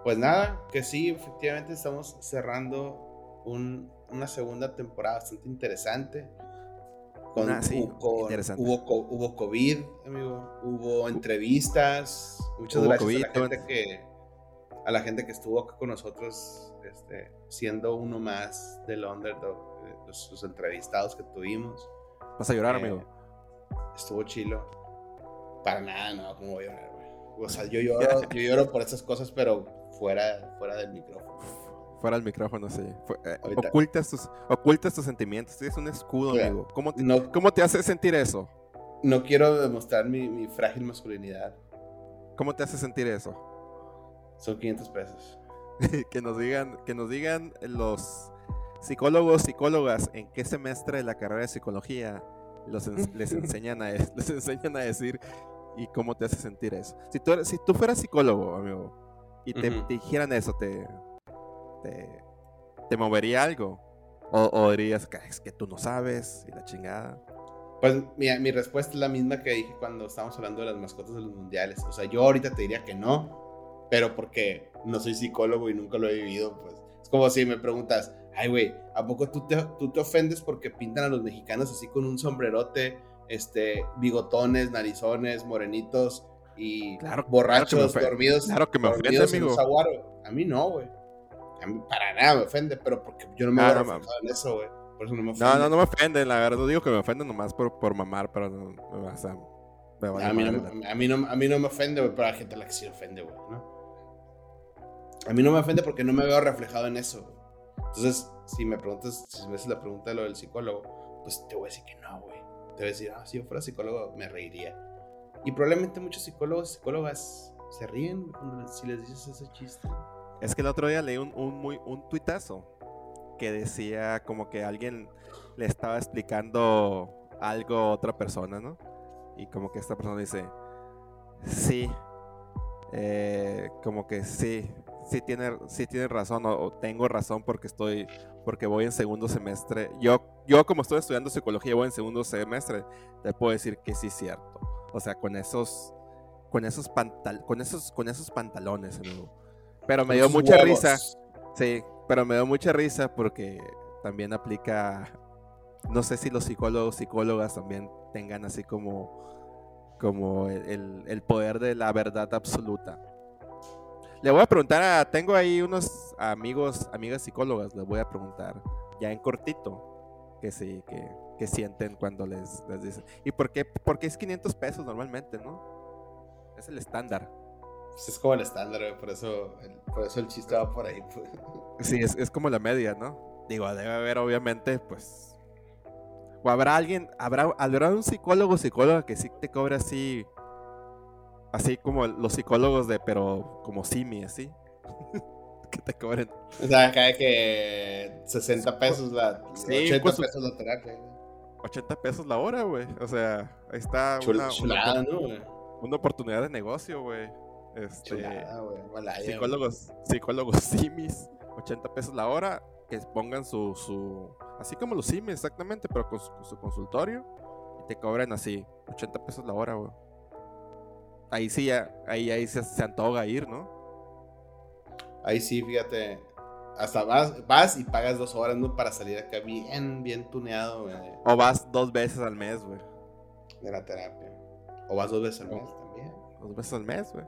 pues nada, que sí, efectivamente estamos cerrando una segunda temporada bastante interesante Ah, hubo, hubo, COVID, amigo. Hubo entrevistas. Muchas gracias a la gente que a la gente que estuvo acá con nosotros, este, siendo uno más del underdog, eh, los, entrevistados que tuvimos. ¿Vas a llorar, eh, amigo? Estuvo chilo. Para nada, no, como voy a llorar, güey. O sea, yo lloro, yo lloro por esas cosas, pero fuera, fuera del micrófono fuera el micrófono, sí. Eh, ocultas, tus, ocultas tus sentimientos. Es un escudo, amigo. ¿Cómo te, ¿Cómo te, hace sentir eso? No quiero demostrar mi, mi, frágil masculinidad. ¿Cómo te hace sentir eso? Son 500 pesos. que, nos digan, que nos digan los psicólogos, psicólogas, en qué semestre de la carrera de psicología los les, enseñan a, les enseñan a decir y cómo te hace sentir eso. Si tú, si tú fueras psicólogo, amigo, y te dijeran eso, te, te, movería algo? O, dirías que es que tú no sabes y la chingada. Pues mi, mi respuesta es la misma que dije cuando estábamos hablando de las mascotas de los mundiales. O sea, yo ahorita te diría que no, pero porque no soy psicólogo y nunca lo he vivido, pues es como si me preguntas, ay, güey, ¿a poco tú te, tú te ofendes porque pintan a los mexicanos así con un sombrerote, este, bigotones, narizones, morenitos y borrachos, dormidos? Claro que me ofende, amigo. A mí no, güey. A mí para nada me ofende, pero porque yo no me ah, a en eso, güey. Por eso no me ofende. No, no, no me ofende, la verdad. No digo que me ofende nomás por, por mamar, pero no, o sea, me a, a, mí no, a, mí no, a mí no me ofende, güey, pero hay gente a la que sí ofende, güey, ¿no? A mí no me ofende porque no me veo reflejado en eso, güey. Entonces, si me preguntas, si me haces la pregunta de lo del psicólogo, pues te voy a decir que no, güey. Te voy a decir, ah, si yo fuera psicólogo, me reiría. Y probablemente muchos psicólogos y psicólogas se ríen cuando si les dices ese chiste. Es que el otro día leí un, muy, un tuitazo que decía como que alguien le estaba explicando algo a otra persona, ¿no? Y como que esta persona dice, sí. Eh, como que sí, sí tiene, sí tiene razón, o, tengo razón porque estoy, porque voy en segundo semestre. Yo, yo como estoy estudiando psicología, voy en segundo semestre, te puedo decir que sí es cierto. O sea, con esos, con esos pantal, con esos, con esos pantalones, Pero me dio mucha risa. Sí, pero me dio mucha risa porque también aplica. No sé si los psicólogos, psicólogas también tengan así como, como el, el poder de la verdad absoluta. Le voy a preguntar a. Tengo ahí unos amigos, amigas psicólogas, les voy a preguntar ya en cortito que sí, que, que sienten cuando les, les dicen. ¿Y por qué, por qué es 500 pesos normalmente, no? Es el estándar. Pues es como el estándar, por eso, el, por eso el chiste va por ahí. Pues. Sí, es, es como la media, ¿no? Digo, debe haber obviamente, pues. O habrá alguien, habrá, habrá un psicólogo psicóloga que sí te cobra así Así como los psicólogos de, pero como Simi, así. que te cobren. O sea, acá que 60 pesos la. Sí, 80 pues, pesos la terapia. 80 pesos la hora, güey. O sea, ahí está una, chulada, ¿no, güey? Una oportunidad de negocio, güey. Este, chulada. Psicólogos, psicólogos simis, 80 pesos la hora, que pongan su, su así como los simis, exactamente, pero con su, con su consultorio y te cobren así, 80 pesos la hora, güey ahí sí ya, ahí, ahí se, se antoja ir, ¿no? Ahí sí, fíjate, hasta vas, vas y pagas dos horas, ¿no? Para salir acá bien, bien tuneado, güey. O vas dos veces al mes, güey. De la terapia. O vas dos veces al mes también. Dos veces al mes, güey.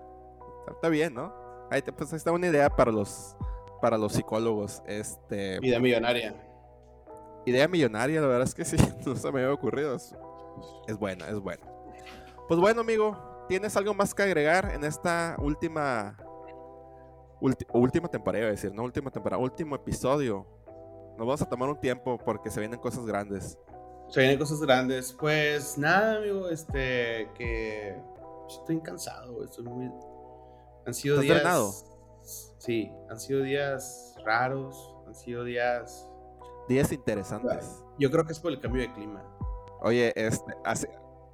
Está, bien, ¿no? Ahí, te, pues, está una idea para los, para los psicólogos. Este... Idea millonaria. Idea millonaria, la verdad es que sí, no se me había ocurrido. Es, es buena, es buena. Pues bueno, amigo, ¿Tienes algo más que agregar en esta última última temporada, decir, no última temporada, último episodio? Nos vamos a tomar un tiempo porque se vienen cosas grandes. Se vienen cosas grandes. Pues nada, amigo, este que estoy cansado, estoy muy han sido días drenado? Sí, han sido días raros, han sido días días interesantes. Yo creo que es por el cambio de clima. Oye, este,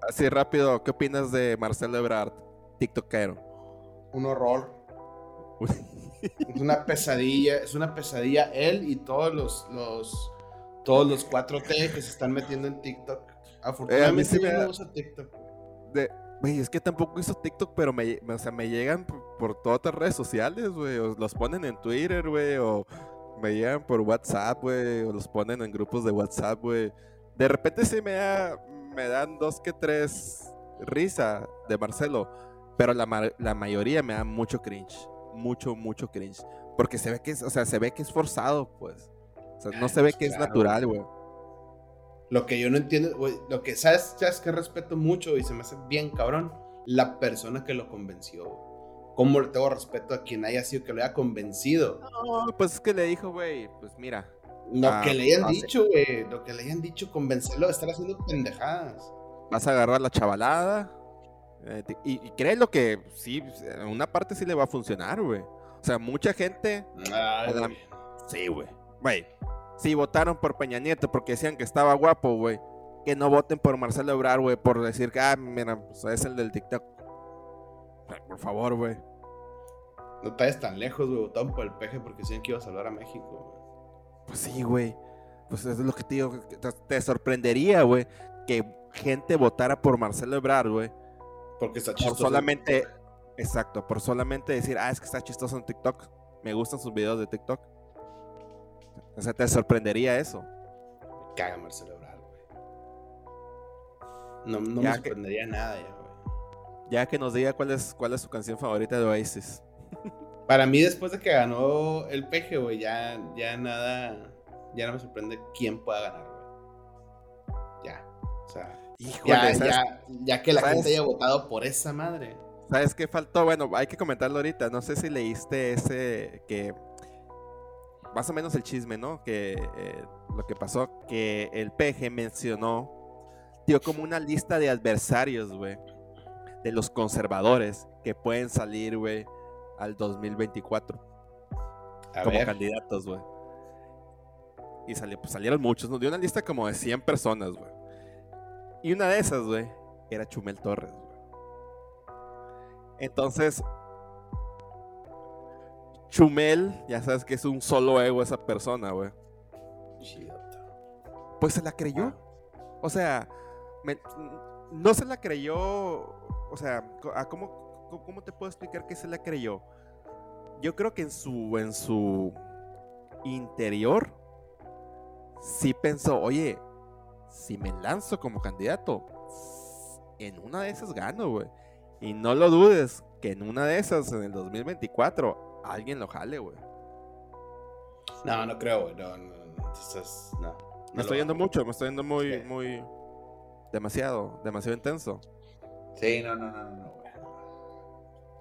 Así rápido, ¿qué opinas de Marcelo Ebrard, TikTokero? Un horror. es una pesadilla, es una pesadilla él y todos los, los todos los 4T que se están metiendo en TikTok. Afortunadamente eh, a mí TikTok. De, es que tampoco hizo TikTok, pero me, o sea, me llegan por, todas las redes sociales, güey. O los ponen en Twitter, güey. O me llegan por WhatsApp, güey. O los ponen en grupos de WhatsApp, güey. De repente sí me da, me dan dos que tres risa de Marcelo, pero la, la mayoría me da mucho cringe, mucho, mucho cringe, porque se ve que es, o sea, se ve que es forzado, pues. O sea, no se ve que es natural, güey. Lo que yo no entiendo, güey, lo que sabes, sabes que respeto mucho y se me hace bien cabrón, la persona que lo convenció. ¿Cómo le tengo respeto a quien haya sido que lo haya convencido? No, pues es que le dijo, güey, pues mira, lo ah, que le hayan dicho, güey. Lo que le hayan dicho, convencerlo de estar haciendo pendejadas. Vas a agarrar la chavalada. Eh, y, y lo que sí, en una parte sí le va a funcionar, güey. O sea, mucha gente. Sí, güey. Güey. Si votaron por Peña Nieto porque decían que estaba guapo, güey. Que no voten por Marcelo Ebrard, güey, por decir que, ah, mira, pues es el del TikTok. Por favor, güey. No te tan lejos, güey. Votaron por el peje porque decían que iba a salvar a México, güey. Pues sí, güey. Pues es lo que te digo. Te sorprendería, güey, que gente votara por Marcelo Ebrard, güey. Porque está chistoso. Por solamente, exacto, por solamente decir, ah, es que está chistoso en TikTok. Me gustan sus videos de TikTok. O sea, te sorprendería eso. Me caga Marcelo Ebrard, güey. No, no me sorprendería nada ya, güey. Ya que nos diga cuál es, cuál es su canción favorita de Oasis. Para mí, después de que ganó el peje, güey, ya, ya nada, ya no me sorprende quién pueda ganar, güey. Ya, o sea, ya, ya, que la gente haya votado por esa madre. ¿Sabes qué faltó? Bueno, hay que comentarlo ahorita. No sé si leíste ese que más o menos el chisme, ¿no? Que eh, lo que pasó, que el peje mencionó, dio como una lista de adversarios, güey, de los conservadores que pueden salir, güey, al 2024 como candidatos, güey. Y salió, pues salieron muchos, nos dio una lista como de 100 personas, güey. Y una de esas, güey, era Chumel Torres, güey. Entonces, Chumel, ya sabes que es un solo ego esa persona, güey. Pues se la creyó. O sea, no se la creyó. O sea, ah, ¿cómo, cómo- cómo te puedo explicar que se la creyó? Yo creo que en su, en su interior sí pensó, oye, si me lanzo como candidato, en una de esas gano, güey. Y no lo dudes, que en una de esas, en el 2024, alguien lo jale, güey. No, no creo, güey. No, no, no. Entonces, no. no Me estoy yendo mucho, me estoy yendo muy, Sí. muy. Demasiado, demasiado intenso. Sí, no, no, no, no, no, güey.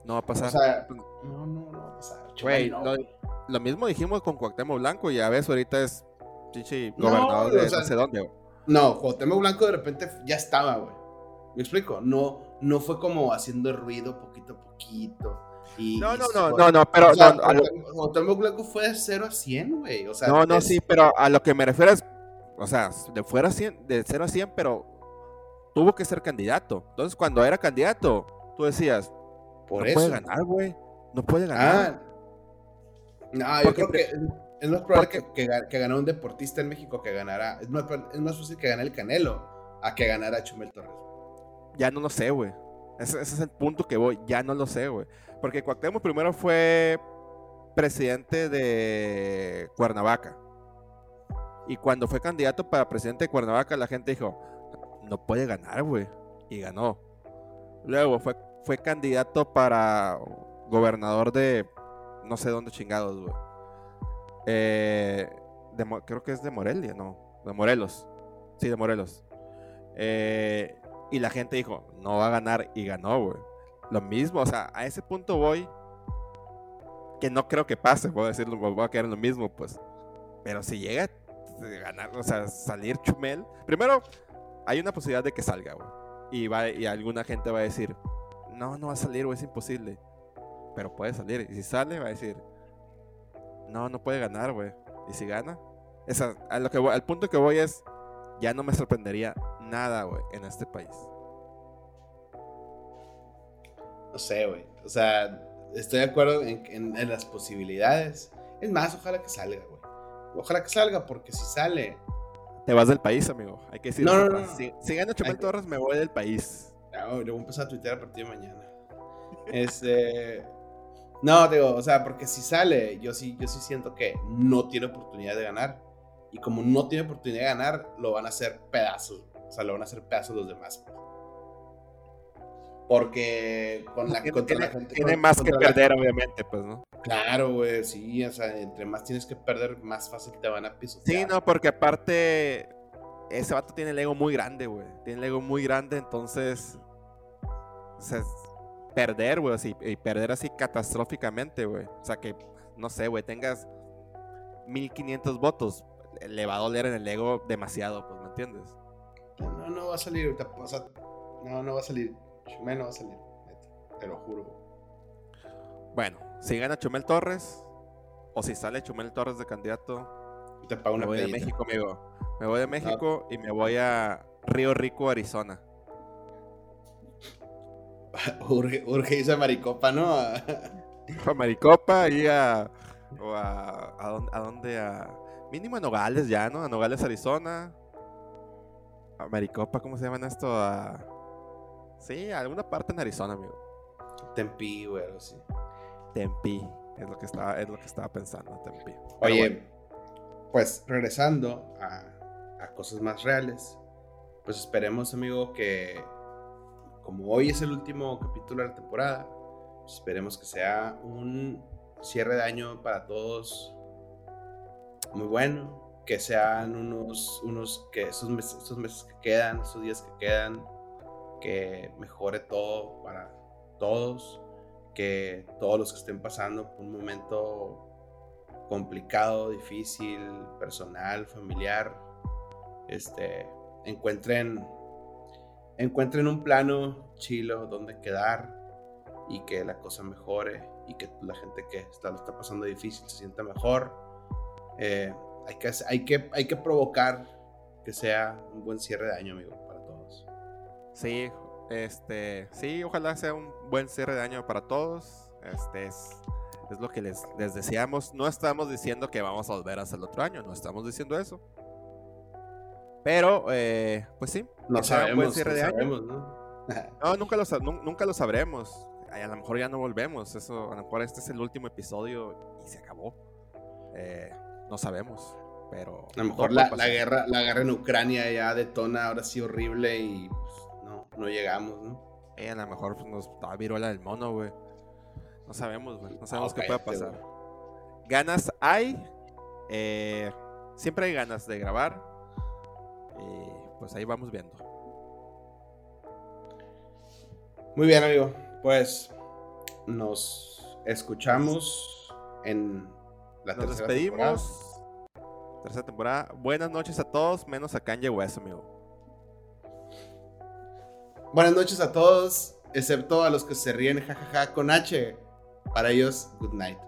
No va a O pasar. sea, no, no, no va a pasar. Güey, no, lo, güey. lo mismo dijimos con Cuauhtémoc Blanco, y ya ves, ahorita es chichi gobernador de o sea, no sé dónde. güey. No, Cuauhtémoc Blanco de repente ya estaba, güey. ¿Me explico? No, no fue como haciendo ruido poquito a poquito. Y, No, no, no, no, no, pero o sea, no, lo- fue de 0 a 100, güey. O sea, no, no, es- sí, pero a lo que me refiero es, o sea, de fuera 100, de 0 a 100, pero tuvo que ser candidato. Entonces, cuando era candidato, tú decías, Por no eso. puede ganar, güey. No puede ganar. Ah. No, yo creo que es más probable porque- que, que, que ganara un deportista en México que ganara. Es más, es más fácil que gane el Canelo a que ganara Chumel Torres. Ya no lo sé, güey. Ese, es el punto que voy. Ya no lo sé, güey. Porque Cuauhtémoc primero fue presidente de Cuernavaca. Y cuando fue candidato para presidente de Cuernavaca, la gente dijo, no puede ganar, güey. Y ganó. Luego fue, fue candidato para gobernador de no sé dónde chingados, güey. Eh, creo que es de Morelia, no. De Morelos. Sí, de Morelos. Eh, y la gente dijo, no va a ganar y ganó, güey. Lo mismo, o sea, a ese punto voy que no creo que pase, voy a decirlo, voy a quedar en lo mismo, pues. Pero si llega a ganar, o sea, salir Chumel, primero hay una posibilidad de que salga, güey. Y, va, y alguna gente va a decir, no, no va a salir, güey, es imposible. Pero puede salir. Y si sale, va a decir, no, no puede ganar, güey. Y si gana, esa, lo que al punto que voy es, ya no me sorprendería nada, güey, en este país. No sé, güey. O sea, estoy de acuerdo en, en- en las posibilidades. Es más, ojalá que salga, güey. Ojalá que salga, porque si sale. Te vas del país, amigo. Hay que decir No, no, no. Si, si gana Chumel Hay Torres, me voy del país. Ah, le voy a empezar a tuitear a partir de mañana. Este. No, digo, o sea, porque si sale, yo sí, yo sí siento que no tiene oportunidad de ganar. Y como no tiene oportunidad de ganar, lo van a hacer pedazos. O sea, lo van a hacer pedazos los demás. Porque con la, contra tiene- la gente. tiene con- más que perder, obviamente, pues, ¿no? Claro, güey, sí, o sea, entre más tienes que perder, más fácil te van a pisotear. Sí, no, porque aparte, ese vato tiene el ego muy grande, güey. Tiene el ego muy grande, entonces. O sea, perder, güey, así, y perder así catastróficamente, güey. O sea, que, no sé, güey, tengas 1500 votos, le va a doler en el ego demasiado, pues, ¿me entiendes? No, no, va a salir o sea, no, no va a salir. Chumel no va a salir, te lo juro. Bueno, si gana Chumel Torres, o si sale Chumel Torres de candidato, Te pago me una voy de. México, amigo. Me voy de México y me voy a Río Rico, Arizona. urge, urge irse a Maricopa, ¿no? A- Maricopa y a. O a. A, dónde? a mínimo a Nogales ya, ¿no? A Nogales, Arizona. A Maricopa, ¿cómo se llaman esto? A. Sí, a alguna parte en Arizona, amigo. Tempi, güey, algo así. Tempi. Es lo que estaba, es lo que estaba pensando, Tempi. Oye, bueno, pues regresando a, a cosas más reales, pues esperemos, amigo, que como hoy es el último capítulo de la temporada, pues esperemos que sea un cierre de año para todos muy bueno, que sean unos, unos que esos meses, esos meses que quedan, esos días que quedan, que mejore todo para todos, que todos los que estén pasando por un momento complicado, difícil, personal, familiar, este, encuentren, encuentren un plano chilo donde quedar y que la cosa mejore y que la gente que está, lo está pasando difícil se sienta mejor. Eh, hay, que, hay, que, hay que provocar que sea un buen cierre de año, amigo, para todos. sí, Este, sí, ojalá sea un buen cierre de año para todos. Este es, es lo que les, les deseamos. No estamos diciendo que vamos a volver hasta el otro año, no estamos diciendo eso. Pero, eh, pues sí, No sabemos, buen cierre no de año. sabemos, ¿no? No, nunca lo, nunca lo sabremos. Ay, A lo mejor ya no volvemos. Eso, a lo mejor este es el último episodio y se acabó. Eh, no sabemos. Pero. A lo mejor la, la guerra, la guerra en Ucrania ya detona ahora sí horrible y pues, no, no llegamos, ¿no? Eh, a lo mejor pues, nos da viruela del mono, güey. No sabemos, güey. No sabemos qué puede pasar. Ganas hay. eh, siempre hay ganas de grabar. Y pues ahí vamos viendo. Muy bien, amigo. Pues nos escuchamos en la Nos tercera despedimos. Tercera temporada. Buenas noches a todos, menos a Kanye West, amigo. temporada. Buenas noches a todos, excepto a los que se ríen jajaja con H. Para ellos, good night.